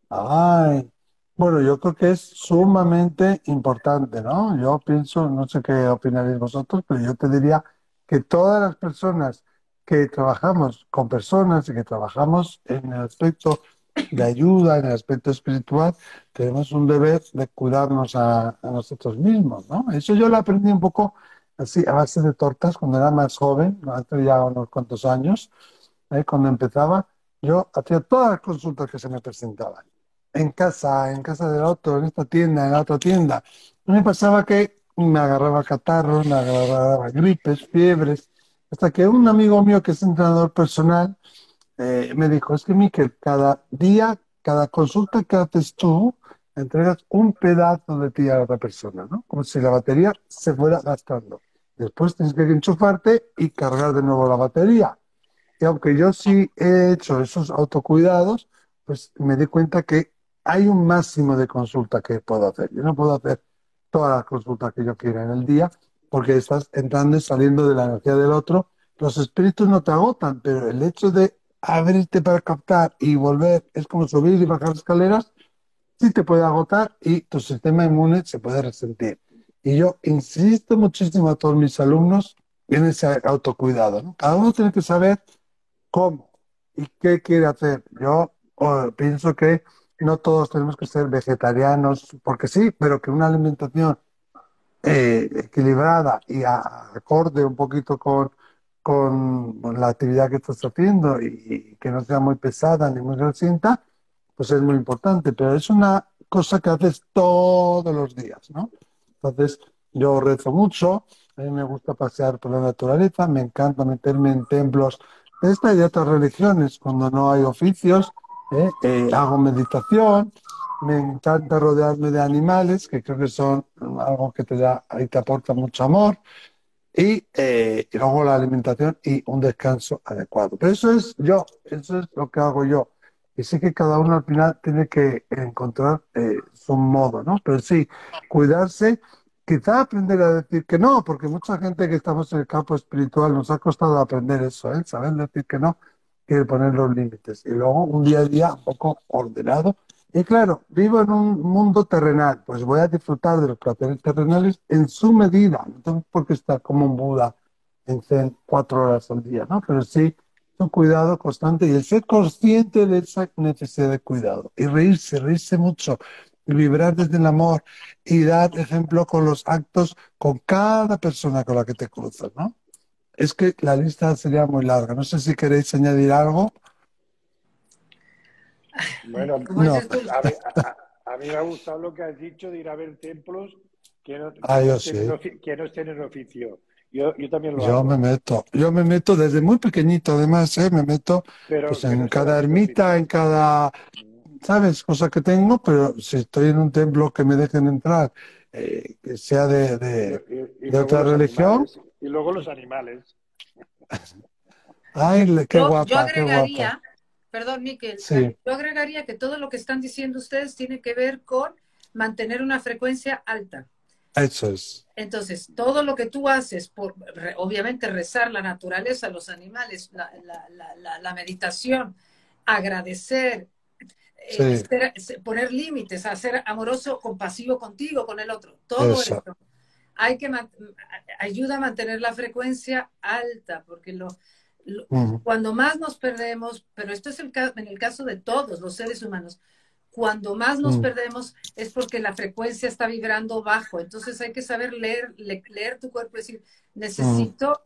Ay, bueno, yo creo que es sumamente importante, ¿no? Yo pienso, no sé qué opinaréis vosotros, pero yo te diría que todas las personas que trabajamos con personas y que trabajamos en el aspecto de ayuda, en el aspecto espiritual, tenemos un deber de cuidarnos a, nosotros mismos, ¿no? Eso yo lo aprendí un poco así, a base de tortas, cuando era más joven, hace ya unos cuantos años, ¿eh? cuando empezaba, yo hacía todas las consultas que se me presentaban. En casa, en casa del otro, en esta tienda, en la otra tienda. Me pasaba que me agarraba catarros, me agarraba gripes, fiebres, hasta que un amigo mío que es entrenador personal eh, me dijo, es que Miquel, cada día, cada consulta que haces tú, entregas un pedazo de ti a la otra persona, ¿no? Como si la batería se fuera gastando. Después tienes que enchufarte y cargar de nuevo la batería. Y aunque yo sí he hecho esos autocuidados, pues me di cuenta que hay un máximo de consulta que puedo hacer. Yo no puedo hacer todas las consultas que yo quiera en el día, porque estás entrando y saliendo de la energía del otro. Los espíritus no te agotan, pero el hecho de abrirte para captar y volver es como subir y bajar escaleras, sí te puede agotar y tu sistema inmune se puede resentir. Y yo insisto muchísimo a todos mis alumnos en ese autocuidado. Cada uno tiene que saber cómo y qué quiere hacer. Yo pienso que no todos tenemos que ser vegetarianos, porque sí, pero que una alimentación eh, equilibrada y acorde un poquito con, con, la actividad que estás haciendo y, que no sea muy pesada ni muy grasienta, pues es muy importante, pero es una cosa que haces todos los días, ¿no? Entonces, yo rezo mucho, a mí me gusta pasear por la naturaleza, me encanta meterme en templos de esta y de otras religiones cuando no hay oficios, ¿eh? Eh, hago meditación, me encanta rodearme de animales, que creo que son algo que te da y te aporta mucho amor, y, eh, luego la alimentación y un descanso adecuado. Pero eso es yo, eso es lo que hago yo. Y sí que cada uno al final tiene que encontrar eh, su modo, ¿no? Pero sí, cuidarse, quizá aprender a decir que no, porque mucha gente que estamos en el campo espiritual nos ha costado aprender eso, ¿eh? Saber decir que no, quiere poner los límites. Y luego un día a día un poco ordenado y claro, vivo en un mundo terrenal, pues voy a disfrutar de los placeres terrenales en su medida. No tengo por qué estar como un Buda en cuatro horas al día, ¿no? Pero sí un cuidado constante y el ser consciente de esa necesidad de cuidado. Y reírse, reírse mucho, y vibrar desde el amor y dar ejemplo con los actos con cada persona con la que te cruzas, ¿no? Es que la lista sería muy larga. No sé si queréis añadir algo. Bueno, a, mí, me ha gustado lo que has dicho de ir a ver templos que no, ah, que no estén en oficio. Yo, yo, también lo yo me meto, yo me meto desde muy pequeñito, además, ¿eh? me meto pues, en cada ermita, en cada, ¿sabes? Cosa que tengo, pero si estoy en un templo que me dejen entrar, eh, que sea de, de, otra religión. y luego los animales. Ay, qué guapa, yo agregaría, Perdón, Miquel. Yo agregaría que todo lo que están diciendo ustedes tiene que ver con mantener una frecuencia alta. Eso es. Entonces, todo lo que tú haces, por obviamente rezar la naturaleza, los animales, la, meditación, agradecer, eh, poner límites, hacer amoroso, compasivo contigo, con el otro, todo eso. Hay que ayuda a mantener la frecuencia alta, porque lo, cuando más nos perdemos, pero esto es el, en el caso de todos los seres humanos, cuando más nos perdemos es porque la frecuencia está vibrando bajo. Entonces hay que saber leer, leer tu cuerpo y decir, necesito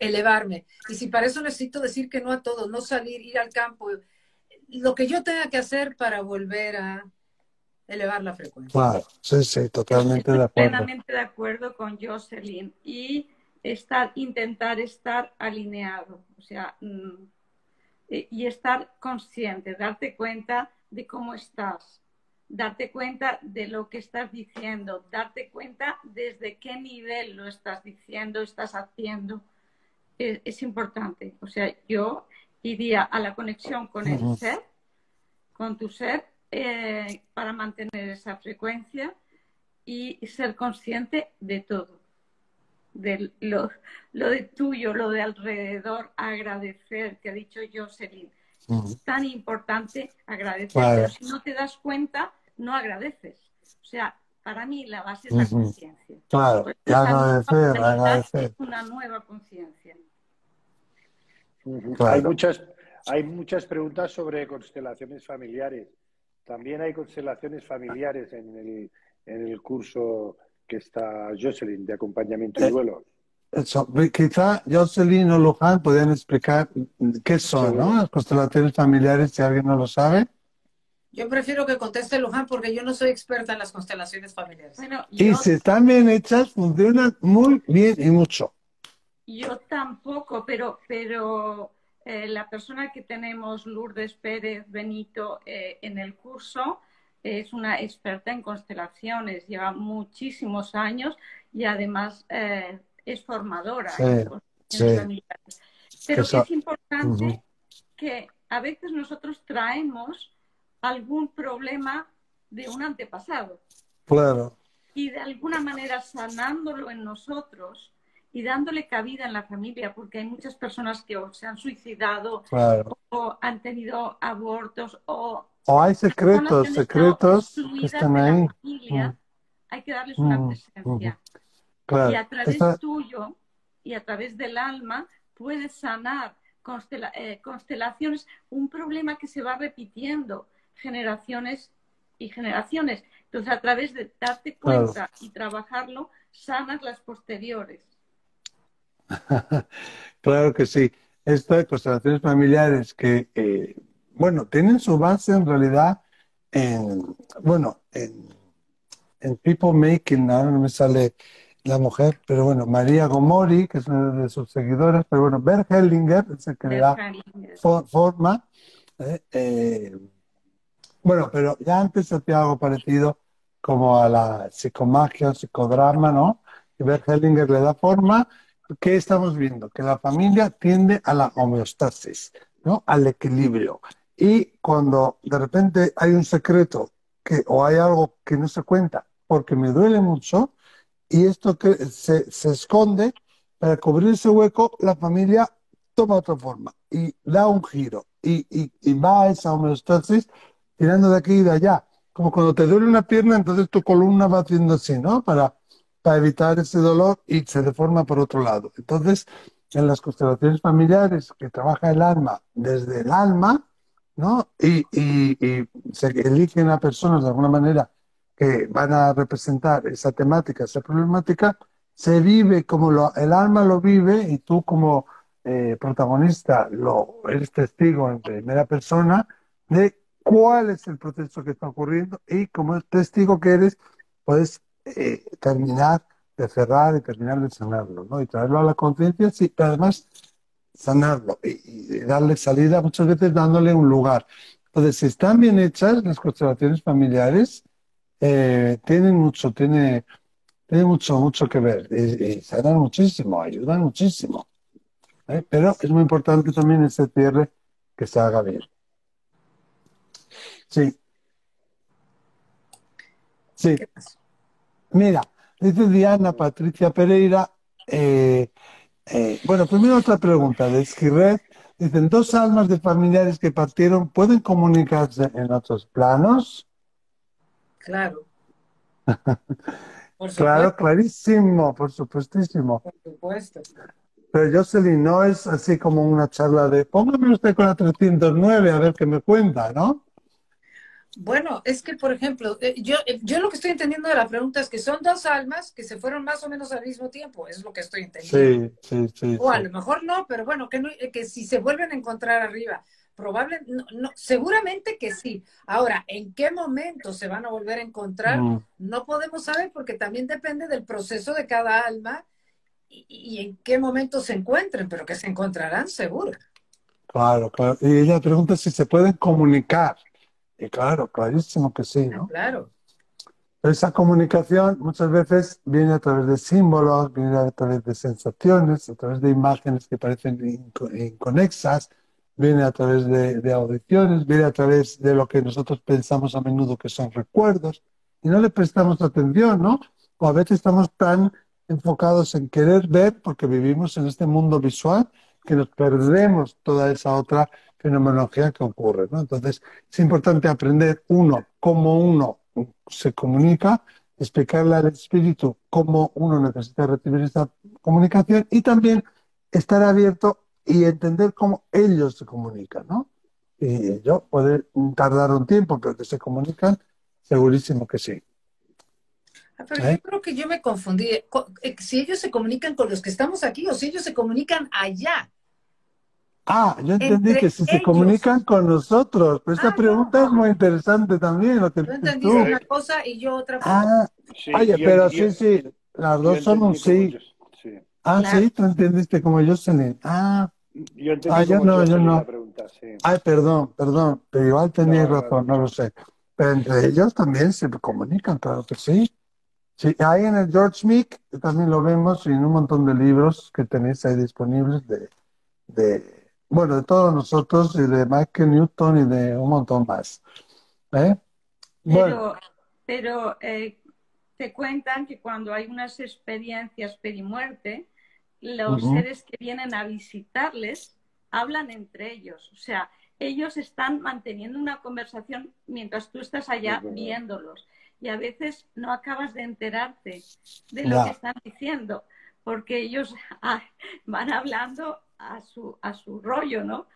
elevarme. Y si para eso necesito decir que no a todos, no salir, ir al campo, lo que yo tenga que hacer para volver a elevar la frecuencia. Claro, sí, sí, totalmente de acuerdo. Plenamente de acuerdo con Jocelyn. Y estar, intentar estar alineado, o sea, mm, y estar consciente, darte cuenta de cómo estás, darte cuenta de lo que estás diciendo, darte cuenta desde qué nivel lo estás diciendo, estás haciendo. Es, importante. O sea, yo iría a la conexión con el ser, con tu ser, eh, para mantener esa frecuencia y ser consciente de todo de lo, de tuyo, lo de alrededor, agradecer, que ha dicho Jocelyn. Es tan importante agradecer, pero si no te das cuenta, no agradeces. O sea, para mí la base es la conciencia. Claro, agradecer, agradecer. Es una nueva conciencia. Hay, muchas, hay muchas preguntas sobre constelaciones familiares. También hay constelaciones familiares en el, en el curso que está Jocelyn de acompañamiento y eh, duelo. Eso, quizá Jocelyn o Luján podrían explicar qué son ¿no? las constelaciones familiares, si alguien no lo sabe. Yo prefiero que conteste Luján porque yo no soy experta en las constelaciones familiares. Y si están bien hechas, funcionan muy bien y mucho. Yo tampoco, pero, pero eh, la persona que tenemos, Lourdes Pérez Benito, eh, en el curso, es una experta en constelaciones, lleva muchísimos años y además eh, es formadora. Pero es importante que a veces nosotros traemos algún problema de un antepasado. Claro. Y de alguna manera sanándolo en nosotros y dándole cabida en la familia, porque hay muchas personas que se han suicidado o han tenido abortos o... O hay secretos, secretos que están ahí. Mm. Hay que darles una mm, presencia. Y a través tuyo y a través del alma puedes sanar eh, constelaciones, un problema que se va repitiendo generaciones y generaciones. Entonces, a través de darte cuenta y trabajarlo, sanas las posteriores. claro que sí. Estas constelaciones familiares que, eh, bueno, tienen su base en realidad en, bueno, en, en People Making, ahora no me sale la mujer, pero bueno, María Gomori, que es una de sus seguidoras, pero bueno, Bert Hellinger es el que le da forma. Eh, eh, bueno, pero ya antes hacía algo parecido como a la psicomagia o psicodrama, ¿no? Y Bert Hellinger le da forma. ¿Qué estamos viendo? Que la familia tiende a la homeostasis, ¿no? Al equilibrio. Y cuando de repente hay un secreto que, o hay algo que no se cuenta porque me duele mucho, y esto que se, se esconde, para cubrir ese hueco, la familia toma otra forma y da un giro y, y, y va a esa homeostasis tirando de aquí y de allá. Como cuando te duele una pierna, entonces tu columna va haciendo así, ¿no? Para, para evitar ese dolor y se deforma por otro lado. Entonces, en las constelaciones familiares que trabaja el alma desde el alma, ¿no? Y, y, y se eligen a personas de alguna manera que van a representar esa temática, esa problemática, se vive como lo, el alma lo vive y tú como eh, protagonista lo eres testigo en primera persona de cuál es el proceso que está ocurriendo y como testigo que eres, puedes eh, terminar de cerrar y terminar de sanarlo, ¿no? Y traerlo a la conciencia, sí, además sanarlo y, y, darle salida muchas veces dándole un lugar. Entonces, si están bien hechas las constelaciones familiares, eh, tienen mucho, tiene, tiene mucho, mucho que ver y, sanan muchísimo, ayudan muchísimo. ¿eh? Pero es muy importante también ese cierre que se haga bien. Sí. Sí. Mira, dice Diana Patricia Pereira. Eh, bueno, primero otra pregunta de Esquirred. Dicen, dos almas de familiares que partieron pueden comunicarse en otros planos. Claro. claro, clarísimo, por supuestísimo. Por supuesto. Pero Jocelyn, no es así como una charla de póngame usted con la 309 a ver qué me cuenta, ¿no? Bueno, es que, por ejemplo, eh, yo, eh, yo lo que estoy entendiendo de la pregunta es que son dos almas que se fueron más o menos al mismo tiempo, es lo que estoy entendiendo. Sí, sí, sí. O a lo mejor no, pero bueno, que, que si se vuelven a encontrar arriba, Probable, no, seguramente que sí. Ahora, ¿en qué momento se van a volver a encontrar? Mm. No podemos saber porque también depende del proceso de cada alma y, en qué momento se encuentren, pero que se encontrarán seguro. Claro, claro. Y ella pregunta si se pueden comunicar. Y claro, clarísimo que sí, ¿no? Claro. esa comunicación muchas veces viene a través de símbolos, viene a través de sensaciones, a través de imágenes que parecen inconexas, viene a través de, audiciones, viene a través de lo que nosotros pensamos a menudo que son recuerdos, y no le prestamos atención, ¿no? O a veces estamos tan enfocados en querer ver, porque vivimos en este mundo visual, que nos perdemos toda esa otra fenomenología que ocurre, ¿no? Entonces, es importante aprender, uno, cómo uno se comunica, explicarle al espíritu cómo uno necesita recibir esa comunicación y también estar abierto y entender cómo ellos se comunican, ¿no? Y ello puede tardar un tiempo, pero que se comunican, segurísimo que sí. Ah, pero yo ¿Eh? creo que yo me confundí. Eh, si ellos se comunican con los que estamos aquí o si ellos se comunican allá. Ah, yo entendí que si se comunican con nosotros. Pero esta ah, pregunta es muy interesante también. Lo que yo entendí una cosa y yo otra cosa. Ah, oye, pero sí, sí. Las dos son un sí. Ah, sí, tú entendiste como yo, Selene. Ah, yo entendí ah, yo no, yo no. Pregunta, sí. Ay, perdón, perdón, pero igual tenías razón, no lo sé. Pero entre ellos también se comunican, claro que sí. Sí, ahí en el George Meek también lo vemos y en un montón de libros que tenéis ahí disponibles de, de bueno, de todos nosotros y de Michael Newton y de un montón más. ¿Eh? Bueno. Pero, eh, te cuentan que cuando hay unas experiencias perimuerte, los seres que vienen a visitarles hablan entre ellos. O sea, ellos están manteniendo una conversación mientras tú estás allá viéndolos. Y a veces no acabas de enterarte de lo que están diciendo, porque ellos ah, van hablando a su, a su rollo, ¿no?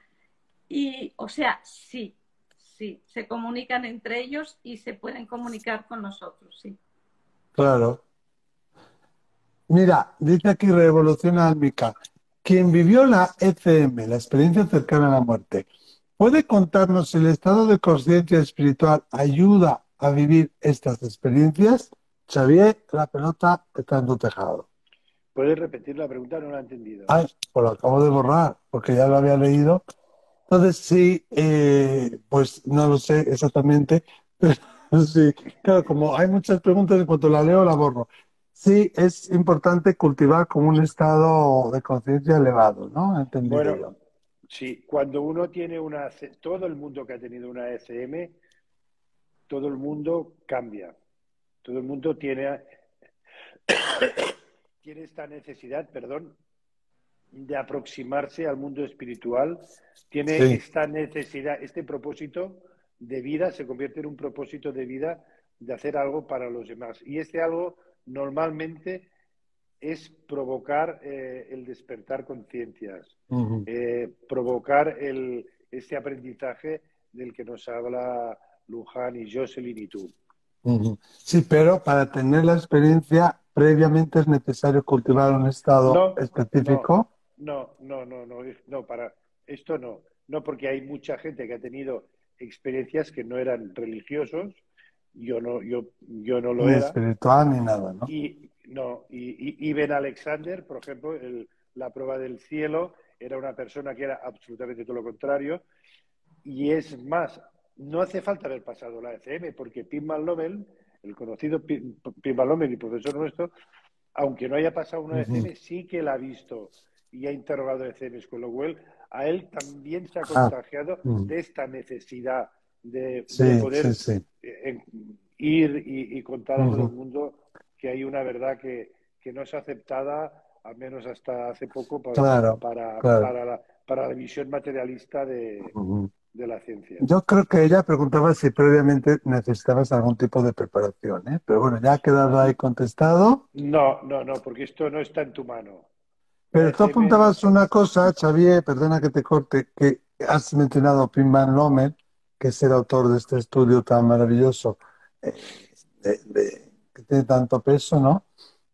Y, o sea, sí, sí, se comunican entre ellos y se pueden comunicar con nosotros, sí. Claro. Mira, dice aquí Revolución Álmica, quien vivió la ECM, la experiencia cercana a la muerte, ¿puede contarnos si el estado de conciencia espiritual ayuda a vivir estas experiencias? Xavier, la pelota está en tu tejado. ¿Puedes repetir la pregunta? No la he entendido. Ay, pues lo acabo de borrar, porque ya lo había leído. Entonces, sí, eh, pues no lo sé exactamente. sí, claro, como hay muchas preguntas, en cuanto la leo, la borro. Sí, es importante cultivar como un estado de conciencia elevado, ¿no? Entendido. Bueno, sí, cuando uno tiene una... Todo el mundo que ha tenido una SM, todo el mundo cambia. Todo el mundo tiene, tiene esta necesidad, perdón, de aproximarse al mundo espiritual, tiene esta necesidad, este propósito de vida, se convierte en un propósito de vida de hacer algo para los demás. Y este algo normalmente es provocar eh, el despertar conciencias, eh, provocar el, este aprendizaje del que nos habla Luján y Jocelyn y tú. Sí, pero para tener la experiencia previamente es necesario cultivar un estado específico. No, no, no, no, no, para esto no, no porque hay mucha gente que ha tenido experiencias que no eran religiosos yo no, yo, yo no lo ni era. espiritual ni nada, ¿no? Y, no, y, Ben Alexander, por ejemplo, la prueba del cielo, era una persona que era absolutamente todo lo contrario. Y es más, no hace falta haber pasado la ECM, porque Pim Van el conocido Pim, Van y profesor nuestro, aunque no haya pasado una ECM, sí que la ha visto y ha interrogado ECMs, con lo cual a él también se ha ah, contagiado mm. de esta necesidad de, poder ir y, contar a todo el mundo que hay una verdad que, no es aceptada, al menos hasta hace poco, para, para, Para, la, visión materialista de, la ciencia. Yo creo que ella preguntaba si previamente necesitabas algún tipo de preparación, ¿eh? pero bueno, ya ha quedado ahí contestado. No, no, no, porque esto no está en tu mano. Pero tú apuntabas una cosa, Xavier, perdona que te corte, que has mencionado Pim Van Lommel, que es el autor de este estudio tan maravilloso, eh, que tiene tanto peso, ¿no?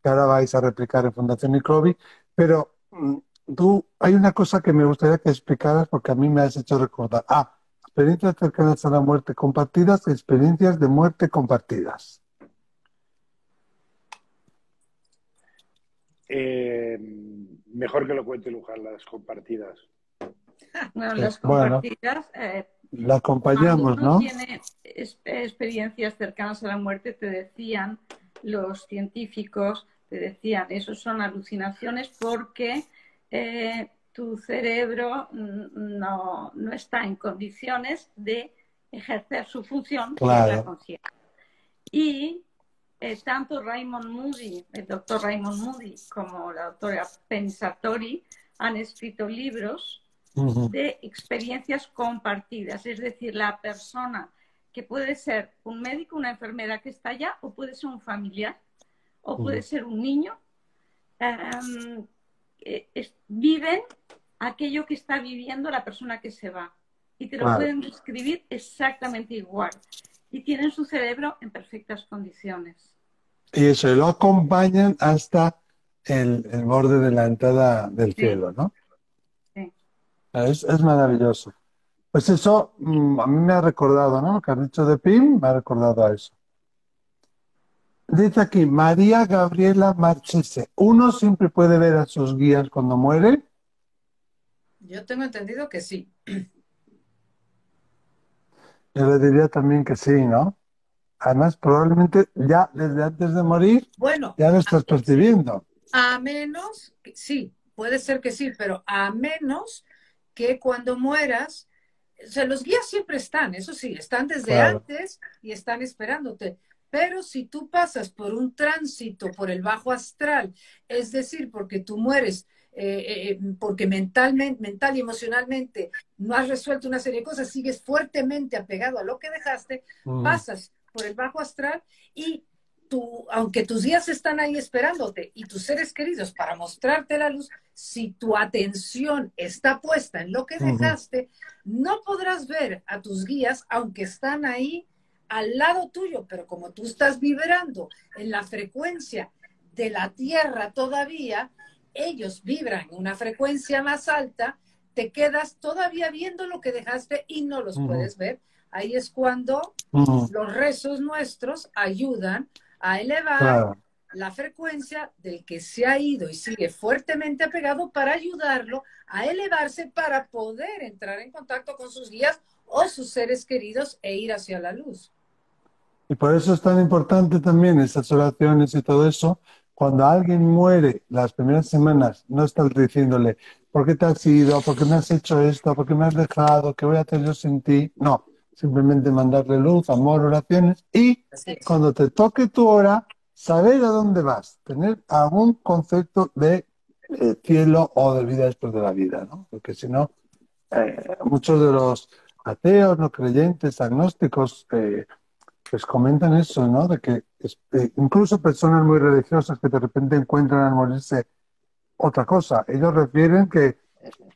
Que ahora vais a replicar en Fundación Microbi. Pero mm, tú, hay una cosa que me gustaría que explicaras porque a mí me has hecho recordar. Ah, experiencias cercanas a la muerte compartidas, experiencias de muerte compartidas. Eh, mejor que lo cuente Luján, las compartidas. Bueno, las compartidas, eh, la acompañamos, ¿no? tiene experiencias cercanas a la muerte, te decían los científicos, te decían, eso son alucinaciones porque eh, tu cerebro no, está en condiciones de ejercer su función de la conciencia. Y eh, tanto Raymond Moody, el doctor Raymond Moody, como la doctora Penny Sartori han escrito libros de experiencias compartidas, es decir, la persona que puede ser un médico, una enfermera que está allá, o puede ser un familiar, o puede ser un niño, em, viven aquello que está viviendo la persona que se va. Y te lo pueden describir exactamente igual. Y tienen su cerebro en perfectas condiciones. Y eso, lo acompañan hasta el, borde de la entrada del cielo, ¿no? Sí. Es, es, maravilloso. Pues eso mm, a mí me ha recordado, ¿no? Lo que has dicho de Pim me ha recordado a eso. Dice aquí, María Gabriela Marchese. ¿Uno siempre puede ver a sus guías cuando muere? Yo tengo entendido que sí. Yo le diría también que sí, ¿no? Además, probablemente ya desde antes de morir, bueno, ya lo estás percibiendo. A menos, sí, puede ser que sí, pero a menos que cuando mueras, o sea, los guías siempre están, eso sí, están desde antes y están esperándote. Pero si tú pasas por un tránsito por el bajo astral, es decir, porque tú mueres eh, eh, eh, porque mentalmente, mental y emocionalmente no has resuelto una serie de cosas, sigues fuertemente apegado a lo que dejaste, pasas por el bajo astral y tú, aunque tus días están ahí esperándote y tus seres queridos para mostrarte la luz, si tu atención está puesta en lo que dejaste, no podrás ver a tus guías, aunque están ahí al lado tuyo, pero como tú estás vibrando en la frecuencia de la tierra todavía, ellos vibran en una frecuencia más alta, te quedas todavía viendo lo que dejaste y no los puedes ver. Ahí es cuando los rezos nuestros ayudan a elevar la frecuencia del que se ha ido y sigue fuertemente apegado para ayudarlo a elevarse para poder entrar en contacto con sus guías o sus seres queridos e ir hacia la luz. Y por eso es tan importante también esas oraciones y todo eso, cuando alguien muere las primeras semanas, no estás diciéndole, ¿por qué te has ido? ¿Por qué me has hecho esto? ¿Por qué me has dejado? ¿Qué voy a hacer yo sin ti? No, simplemente mandarle luz, amor, oraciones y cuando te toque tu hora, saber a dónde vas, tener algún concepto de eh, cielo o de vida después de la vida, ¿no? Porque si no, eh, muchos de los ateos, no creyentes, agnósticos, eh, pues comentan eso, ¿no? De que eh, incluso personas muy religiosas que de repente encuentran al morirse otra cosa. Ellos refieren que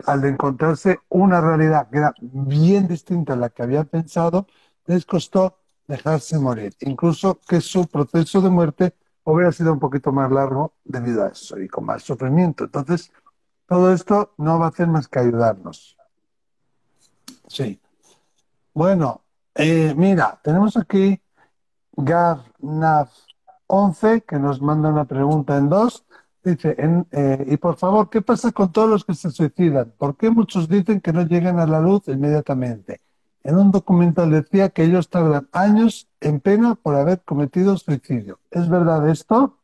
al encontrarse una realidad que era bien distinta a la que habían pensado, les costó dejarse morir. Incluso que su proceso de muerte hubiera sido un poquito más largo debido a eso y con más sufrimiento. Entonces, todo esto no va a hacer más que ayudarnos. Sí. Bueno, eh, mira, tenemos aquí GavNav11 que nos manda una pregunta en dos. Dice, eh, y por favor, ¿qué pasa con todos los que se suicidan? ¿Por qué muchos dicen que no llegan a la luz inmediatamente? En un documental decía que ellos tardan años en pena por haber cometido suicidio. ¿Es verdad esto?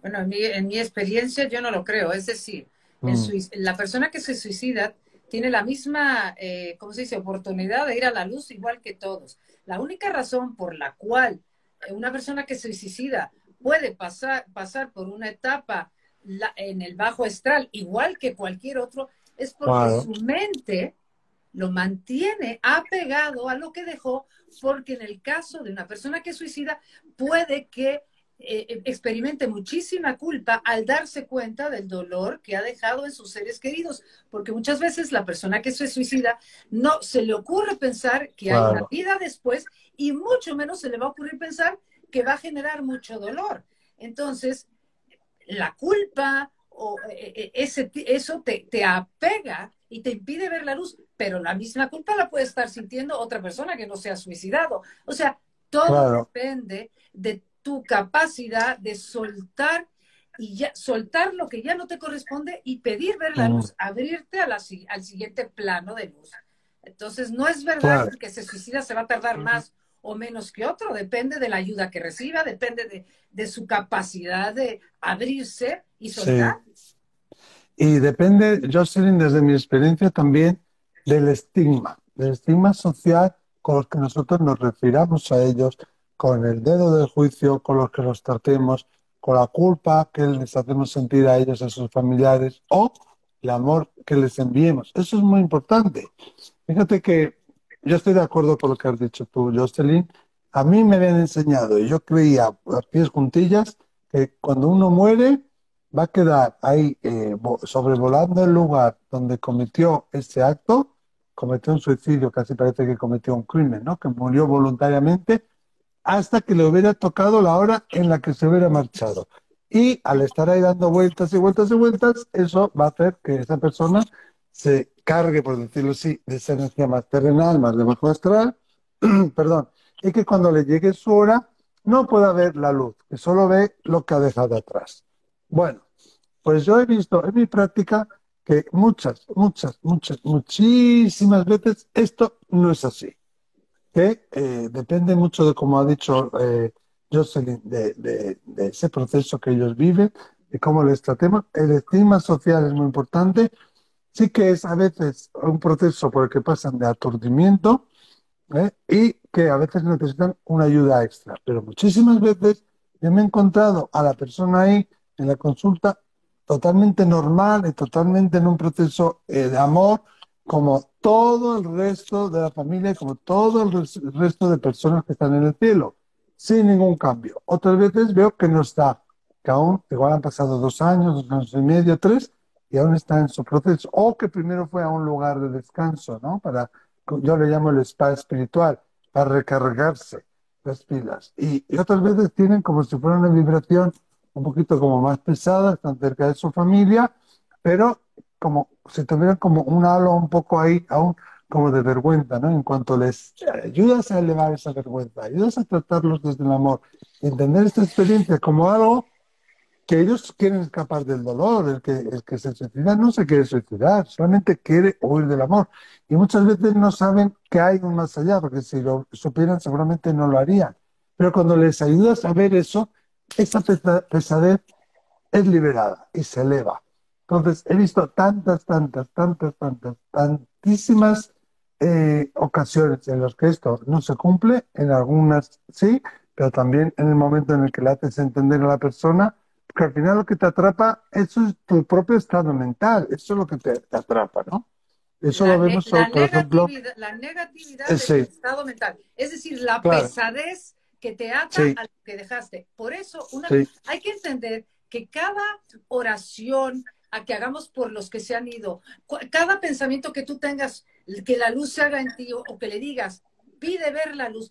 Bueno, en mi, en mi experiencia yo no lo creo. Es decir, mm. la persona que se suicida tiene la misma, eh, ¿cómo se dice?, oportunidad de ir a la luz igual que todos. La única razón por la cual eh, una persona que se suicida puede pasar, pasar por una etapa en el bajo astral igual que cualquier otro es porque su mente lo mantiene apegado a lo que dejó, porque en el caso de una persona que suicida puede que eh, eh, experimente muchísima culpa al darse cuenta del dolor que ha dejado en sus seres queridos, porque muchas veces la persona que se suicida no se le ocurre pensar que hay una vida después y mucho menos se le va a ocurrir pensar que va a generar mucho dolor. Entonces, la culpa o eh, ese, eso te, te apega y te impide ver la luz, pero la misma culpa la puede estar sintiendo otra persona que no se ha suicidado. O sea, todo depende de tu capacidad de soltar y ya soltar lo que ya no te corresponde y pedir ver la luz, abrirte a la, al siguiente plano de luz. Entonces, no es verdad que se suicida se va a tardar más o menos que otro, depende de la ayuda que reciba, depende de, su capacidad de abrirse y soltar. Y depende, Jocelyn, desde mi experiencia también, del estigma, del estigma social con los que nosotros nos refiramos a ellos, con el dedo del juicio con los que los tratemos, con la culpa que les hacemos sentir a ellos, a sus familiares, o el amor que les enviemos. Eso es muy importante. Fíjate que yo estoy de acuerdo con lo que has dicho tú, Jocelyn. A mí me habían enseñado, y yo creía a pies juntillas, que cuando uno muere, va a quedar ahí eh, sobrevolando el lugar donde cometió ese acto, cometió un suicidio, casi parece que cometió un crimen, ¿no? Que murió voluntariamente hasta que le hubiera tocado la hora en la que se hubiera marchado. Y al estar ahí dando vueltas y vueltas y vueltas, eso va a hacer que esa persona se cargue, por decirlo así, de esa energía más terrenal, más de bajo astral, perdón, y que cuando le llegue su hora no pueda ver la luz, que solo ve lo que ha dejado atrás. Bueno, pues yo he visto en mi práctica que muchas, muchas, muchas, muchísimas veces esto no es así. Que eh, depende mucho de, como ha dicho eh, Jocelyn, de, de, ese proceso que ellos viven, de cómo les tratemos. El estigma social es muy importante. Sí que es a veces un proceso por el que pasan de aturdimiento ¿eh? y que a veces necesitan una ayuda extra. Pero muchísimas veces yo me he encontrado a la persona ahí en la consulta totalmente normal y totalmente en un proceso eh, de amor, como todo el resto de la familia, como todo el, resto de personas que están en el cielo, sin ningún cambio. Otras veces veo que no está, que aún igual han pasado dos años, dos años y medio, tres, y aún está en su proceso, o que primero fue a un lugar de descanso, ¿no? Para, yo le llamo el spa espiritual, para recargarse las pilas. Y, y otras veces tienen como si fuera una vibración un poquito como más pesada, están cerca de su familia, pero como si tuvieran como un halo un poco ahí, aún como de vergüenza, ¿no? En cuanto les ayudas a elevar esa vergüenza, ayudas a tratarlos desde el amor, entender esta experiencia como algo que ellos quieren escapar del dolor, el que, el que se suicida no se quiere suicidar, solamente quiere huir del amor. Y muchas veces no saben que hay un más allá, porque si lo supieran seguramente no lo harían. Pero cuando les ayudas a ver eso, esa pesadez es liberada y se eleva. Entonces, he visto tantas, tantas, tantas, tantas, tantísimas eh, ocasiones en las que esto no se cumple, en algunas sí, pero también en el momento en el que le haces entender a la persona, que al final lo que te atrapa, eso es tu propio estado mental, eso es lo que te, atrapa, ¿no? Eso lo vemos, por ejemplo. La negatividad del estado mental, es decir, la pesadez que te ata a lo que dejaste. Por eso una, hay que entender que cada oración a que hagamos por los que se han ido, cada pensamiento que tú tengas, que la luz se haga en ti o, que le digas, pide ver la luz,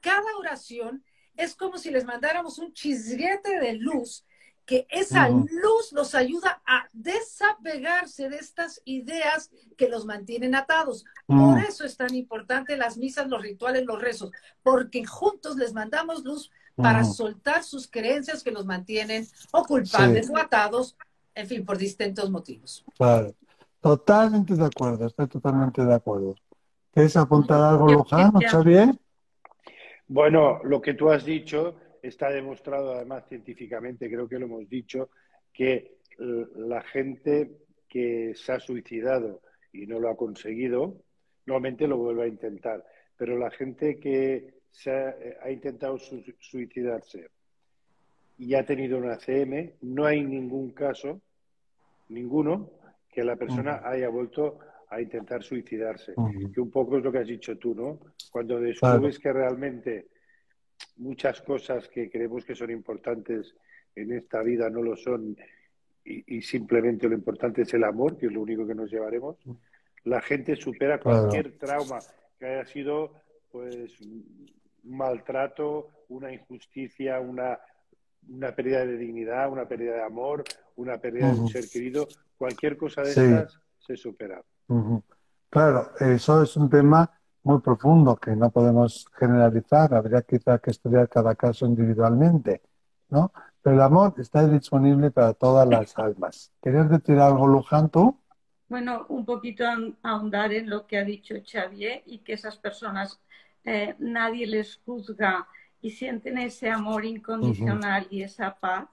cada oración es como si les mandáramos un chisguete de luz que esa luz los ayuda a desapegarse de estas ideas que los mantienen atados. Por eso es tan importante las misas, los rituales, los rezos, porque juntos les mandamos luz para soltar sus creencias que los mantienen o culpables o atados, en fin, por distintos motivos. Claro, totalmente de acuerdo, estoy totalmente de acuerdo. ¿Quieres apuntar algo, Luján? ¿Está bien? Bueno, lo que tú has dicho está demostrado además científicamente, creo que lo hemos dicho, que la gente que se ha suicidado y no lo ha conseguido, normalmente lo vuelve a intentar. Pero la gente que se ha, intentado suicidarse y ha tenido una CM, no hay ningún caso, ninguno, que la persona haya vuelto a intentar suicidarse. Que un poco es lo que has dicho tú, ¿no? Cuando descubres que realmente muchas cosas que creemos que son importantes en esta vida no lo son y, simplemente lo importante es el amor, que es lo único que nos llevaremos, la gente supera cualquier trauma que haya sido pues un maltrato, una injusticia, una, una pérdida de dignidad, una pérdida de amor, una pérdida de un ser querido, cualquier cosa de estas se supera. Claro, eso es un tema muy profundo que no podemos generalizar, habría quizá que estudiar cada caso individualmente, ¿no? Pero el amor está disponible para todas las almas. ¿Querías decir algo, Luján, tú? Bueno, un poquito ahondar en lo que ha dicho Xavier y que esas personas eh, nadie les juzga y sienten ese amor incondicional y esa paz,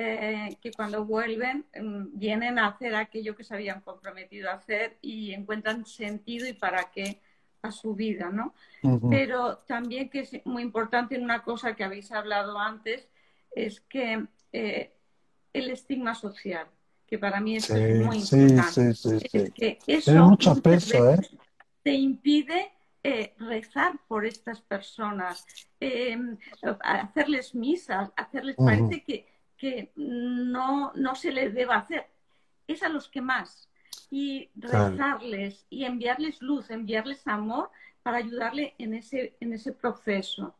eh, que cuando vuelven mm, vienen a hacer aquello que se habían comprometido a hacer y encuentran sentido y para qué a su vida, ¿no? Pero también que es muy importante en una cosa que habéis hablado antes, es que eh, el estigma social, que para mí es muy importante. es que eso mucho peso, ¿eh? te impide eh, rezar por estas personas, em, hacerles misas, hacerles, parece que que no, no se les deba hacer. Es a los que más. Y rezarles y enviarles luz, enviarles amor para ayudarle en ese, en ese proceso.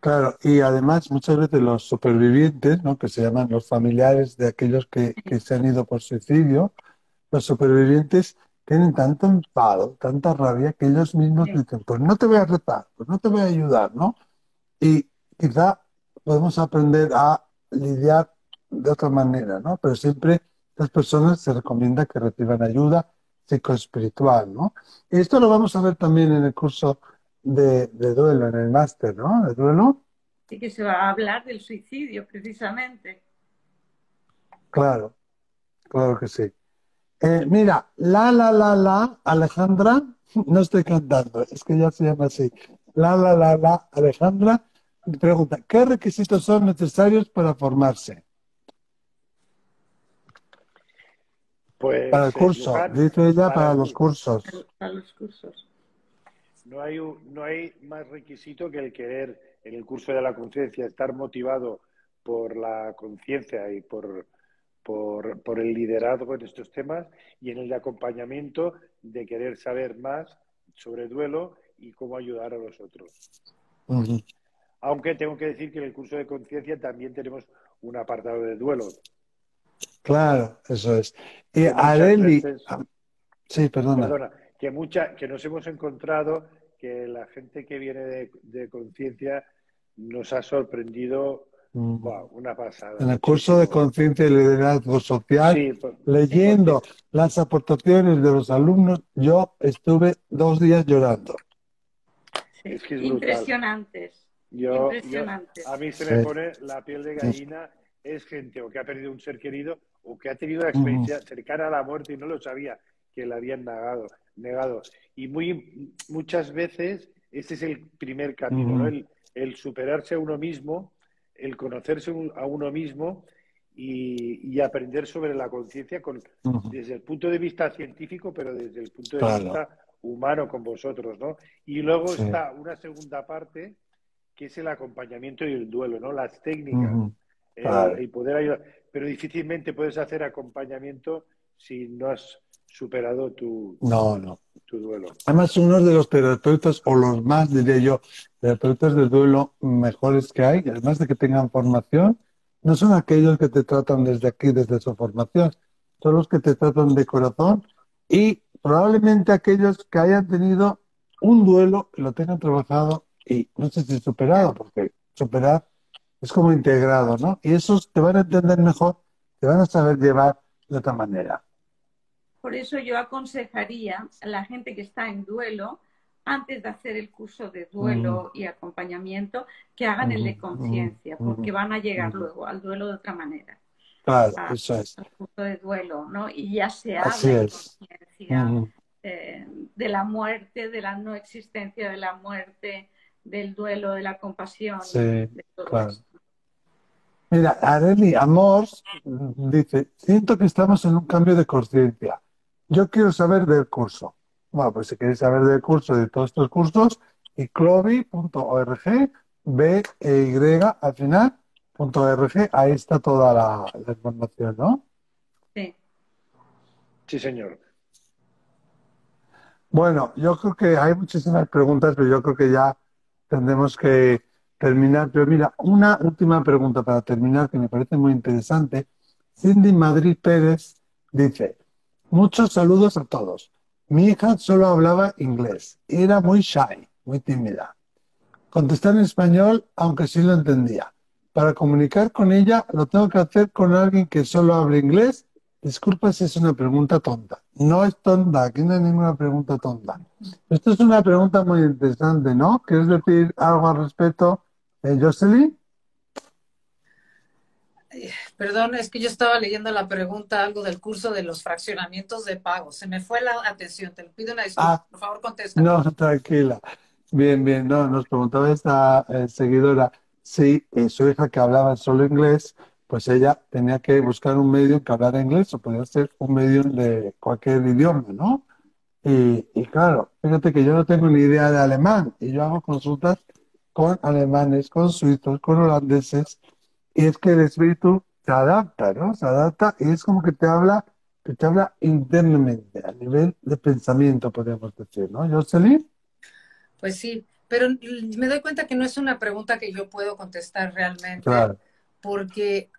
Claro, y además muchas veces los supervivientes, ¿no? que se llaman los familiares de aquellos que, se han ido por suicidio, los supervivientes tienen tanto enfado, tanta rabia, que ellos mismos dicen, pues no te voy a retar, pues no te voy a ayudar, ¿no? Y quizá podemos aprender a lidiar de otra manera, ¿no? Pero siempre las personas se recomienda que reciban ayuda psicoespiritual, ¿no? Y esto lo vamos a ver también en el curso de, duelo, en el máster, ¿no? De duelo. Sí, que se va a hablar del suicidio, precisamente. Claro, claro que sí. Eh, mira, la, la, la, la, Alejandra, no estoy cantando, es que ya se llama así. La, la, la, la, Alejandra, pregunta, ¿qué requisitos son necesarios para formarse? Pues, para el curso, dice ella, para, los cursos. Para los cursos. No hay, no hay más requisito que el querer en el curso de la conciencia, estar motivado por la conciencia y por, por, por, el liderazgo en estos temas y en el de acompañamiento de querer saber más sobre duelo y cómo ayudar a los otros. Aunque tengo que decir que en el curso de conciencia también tenemos un apartado de duelo. Claro, eso es. Y Areli, ah, sí, perdona. perdona. que mucha, que nos hemos encontrado que la gente que viene de, conciencia nos ha sorprendido mm. una pasada. En el curso de conciencia y liderazgo social, pues, leyendo las aportaciones de los alumnos, yo estuve dos días llorando. Impresionantes. Impresionantes. a mí se me pone la piel de gallina. Es gente o que ha perdido un ser querido o que ha tenido una experiencia cercana a la muerte y no lo sabía, que la habían negado negado. Y muy, muchas veces ese es el primer camino, ¿no? el, superarse a uno mismo, el conocerse a uno mismo y, aprender sobre la conciencia con desde el punto de vista científico, pero desde el punto de vista humano con vosotros, ¿no? Y luego está una segunda parte que es el acompañamiento y el duelo, ¿no? Las técnicas y poder ayudar. Pero difícilmente puedes hacer acompañamiento si no has superado tu, no, no. tu duelo. Además, uno de los terapeutas, o los más, diría yo, terapeutas de duelo mejores que hay, además de que tengan formación, no son aquellos que te tratan desde aquí, desde su formación, son los que te tratan de corazón y probablemente aquellos que hayan tenido un duelo, lo tengan trabajado y no sé si superado, porque superar es como integrado, ¿no? Y esos te van a entender mejor, te van a saber llevar de otra manera. Por eso yo aconsejaría a la gente que está en duelo, antes de hacer el curso de duelo y acompañamiento, que hagan el de conciencia, porque van a llegar luego al duelo de otra manera. Claro, eso es. Al curso de duelo, ¿no? Y ya se habla de conciencia eh, de la muerte, de la no existencia de la muerte, del duelo, de la compasión. Sí, claro. Mira, Areli Amor dice, siento que estamos en un cambio de conciencia yo quiero saber del curso. Bueno, pues si queréis saber del curso, de todos estos cursos, y clovi.org, B e Y al final, punto .org, ahí está toda la, información, ¿no? Sí. Sí, señor. Bueno, yo creo que hay muchísimas preguntas, pero yo creo que ya tendremos que terminar. Pero mira, una última pregunta para terminar que me parece muy interesante. Cindy Madrid Pérez dice, Muchos saludos a todos. Mi hija solo hablaba inglés. Era muy shy, muy tímida. Contestar en español, aunque sí lo entendía. Para comunicar con ella, lo tengo que hacer con alguien que solo habla inglés. Disculpa si es una pregunta tonta. No es tonta, aquí no hay ninguna pregunta tonta. Esto es una pregunta muy interesante, ¿no? ¿Quieres decir algo al respecto, eh, Jocelyn? Perdón, es que yo estaba leyendo la pregunta, algo del curso de los fraccionamientos de pago. Se me fue la atención, te pido una disculpa. Ah, Por favor, contesta. No, tranquila. Bien, bien, no, nos preguntaba esta eh, seguidora si eh, su hija que hablaba solo inglés, pues ella tenía que buscar un medio que hablara inglés o podía ser un medio de cualquier idioma, ¿no? Y, y claro, fíjate que yo no tengo ni idea de alemán y yo hago consultas con alemanes, con suizos, con holandeses Y es que el espíritu se adapta, ¿no? Se adapta y es como que te habla, que te habla internamente, a nivel de pensamiento, podríamos decir, ¿no? ¿Jocelyn? Pues sí, pero me doy cuenta que no es una pregunta que yo puedo contestar realmente, porque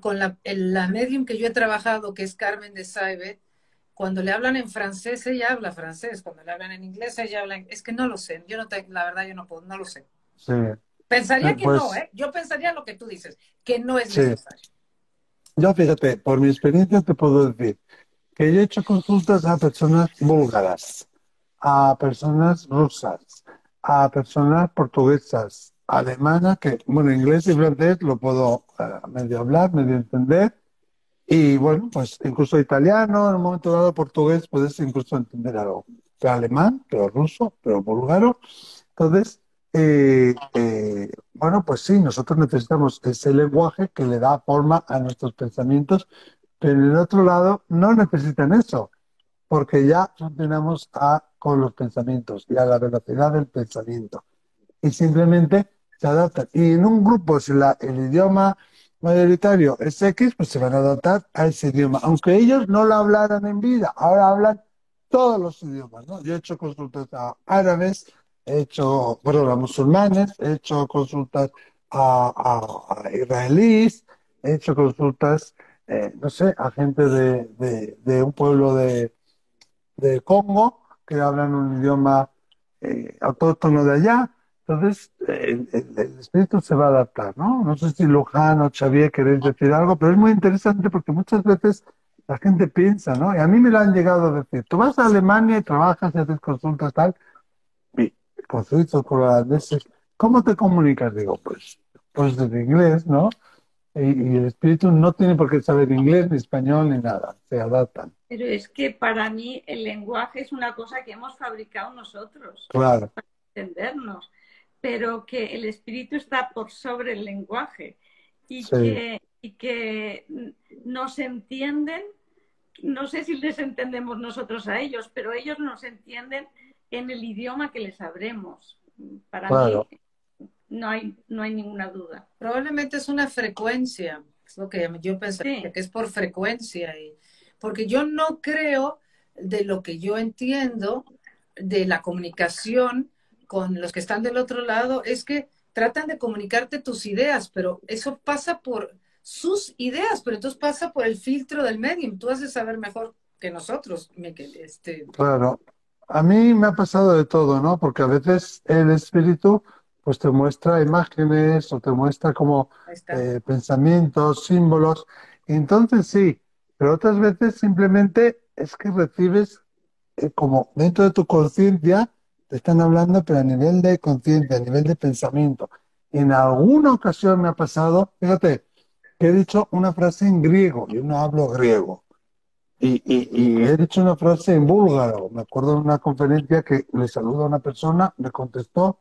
con la, la medium que yo he trabajado, que es Carmen de Saibe, cuando le hablan en francés, ella habla francés, cuando le hablan en inglés, ella habla en... Es que no lo sé, yo no te, la verdad yo no puedo, no lo sé. Sí. Pensaría eh, que no, pues ¿eh? Yo pensaría lo que tú dices, que no es necesario. Yo fíjate, por mi experiencia te puedo decir que yo he hecho consultas a personas búlgaras, a personas rusas, a personas portuguesas, alemanas, que, bueno, inglés y francés lo puedo eh, medio hablar, medio entender, y bueno, pues incluso italiano, en un momento dado portugués, puedes incluso entender algo, pero alemán, pero ruso, pero búlgaro. Entonces, eh, eh, bueno, pues sí, nosotros necesitamos ese lenguaje que le da forma a nuestros pensamientos, pero en el otro lado no necesitan eso, porque ya funcionamos a, con los pensamientos y a la velocidad del pensamiento. Y simplemente se adaptan. Y en un grupo, si la, el idioma mayoritario es X, pues se van a adaptar a ese idioma, aunque ellos no lo hablaran en vida, ahora hablan todos los idiomas, ¿no? Yo he hecho consultas a árabes, he hecho, bueno, a musulmanes, he hecho consultas a, israelíes, he hecho consultas, eh, no sé, a gente de, un pueblo de, Congo que hablan un idioma eh, autóctono de allá. Entonces, el, espíritu se va a adaptar, ¿no? No sé si Luján o Xavier queréis decir algo, pero es muy interesante porque muchas veces la gente piensa, ¿no? Y a mí me lo han llegado a decir. Tú vas a Alemania y trabajas y haces consultas tal, con suizos, con holandeses, ¿cómo te comunicas? Digo, pues, pues desde inglés, ¿no? Y, el espíritu no tiene por qué saber inglés, ni español, ni nada, se adaptan. Pero es que para mí el lenguaje es una cosa que hemos fabricado nosotros. Claro. Para entendernos. Pero que el espíritu está por sobre el lenguaje. Y, que, y que nos entienden, no sé si les entendemos nosotros a ellos, pero ellos nos entienden en el idioma que les sabremos. Para mí no hay, no hay ninguna duda. Probablemente es una frecuencia, es lo que yo pensé, que es por frecuencia. Y, porque yo no creo de lo que yo entiendo de la comunicación con los que están del otro lado, es que tratan de comunicarte tus ideas, pero eso pasa por sus ideas, pero entonces pasa por el filtro del medium. Tú has de saber mejor que nosotros, Miquel. Este... Claro, a mí me ha pasado de todo, ¿no? Porque a veces el espíritu pues te muestra imágenes o te muestra como eh, pensamientos, símbolos. Entonces sí, pero otras veces simplemente es que recibes eh, como dentro de tu conciencia, te están hablando, pero a nivel de conciencia, a nivel de pensamiento. En alguna ocasión me ha pasado, fíjate, que he dicho una frase en griego, yo no hablo griego. Y, he dicho una frase en búlgaro. Me acuerdo de una conferencia que le saludo a una persona, me contestó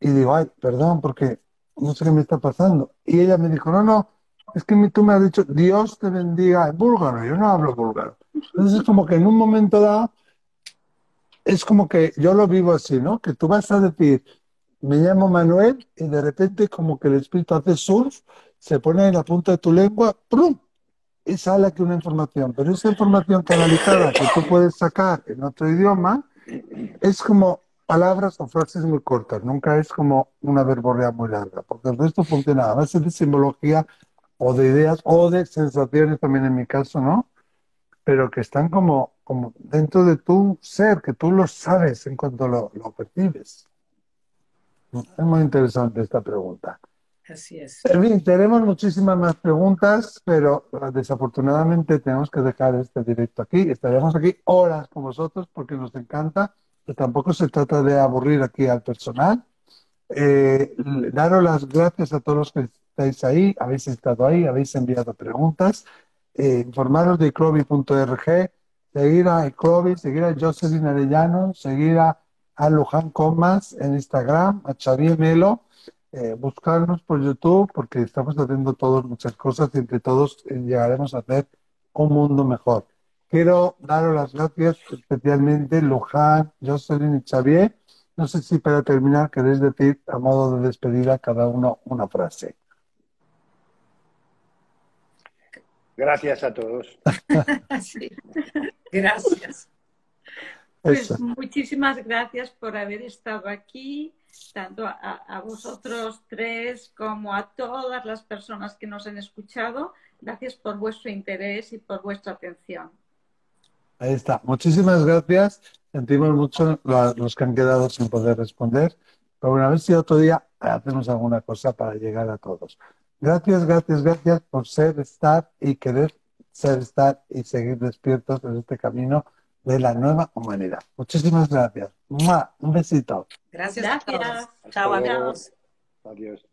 y digo, ay, perdón, porque no sé qué me está pasando. Y ella me dijo, no, no, es que tú me has dicho, Dios te bendiga en búlgaro. Yo no hablo búlgaro. Entonces es como que en un momento dado, es como que yo lo vivo así, ¿no? Que tú vas a decir, me llamo Manuel y de repente como que el espíritu hace surf, se pone en la punta de tu lengua, ¡prum! y sale aquí una información, pero esa información canalizada que tú puedes sacar en otro idioma es como palabras o frases muy cortas, nunca es como una verborrea muy larga, porque el resto funciona a base de simbología o de ideas o de sensaciones también en mi caso, ¿no? Pero que están como, como dentro de tu ser, que tú lo sabes en cuanto lo, lo percibes. Es muy interesante esta pregunta. Así es. En fin, tenemos muchísimas más preguntas, pero ah, desafortunadamente tenemos que dejar este directo aquí. Estaremos aquí horas con vosotros porque nos encanta, pero tampoco se trata de aburrir aquí al personal. Eh, daros las gracias a todos los que estáis ahí, habéis estado ahí, habéis enviado preguntas. Eh, informaros de iclovi.org, seguir a Iclovi, seguir a Jocelyn Arellano, seguir a, a Luján Comas en Instagram, a Xavier Melo eh, buscarnos por YouTube porque estamos haciendo todos muchas cosas y entre todos eh, llegaremos a hacer un mundo mejor. Quiero daros las gracias especialmente Luján, Jocelyn y Xavier. No sé si para terminar queréis decir a modo de despedida cada uno una frase. Gracias a todos. Gracias. Pues muchísimas gracias por haber estado aquí, tanto a, vosotros tres como a todas las personas que nos han escuchado. Gracias por vuestro interés y por vuestra atención. Ahí está. Muchísimas gracias. Sentimos mucho los que han quedado sin poder responder. Pero bueno, a ver si otro día hacemos alguna cosa para llegar a todos. Gracias, gracias, gracias por ser, estar y querer ser, estar y seguir despiertos en este camino de la nueva humanidad. Muchísimas gracias. Un besito. Gracias, a todos. Chao, adiós. Adiós.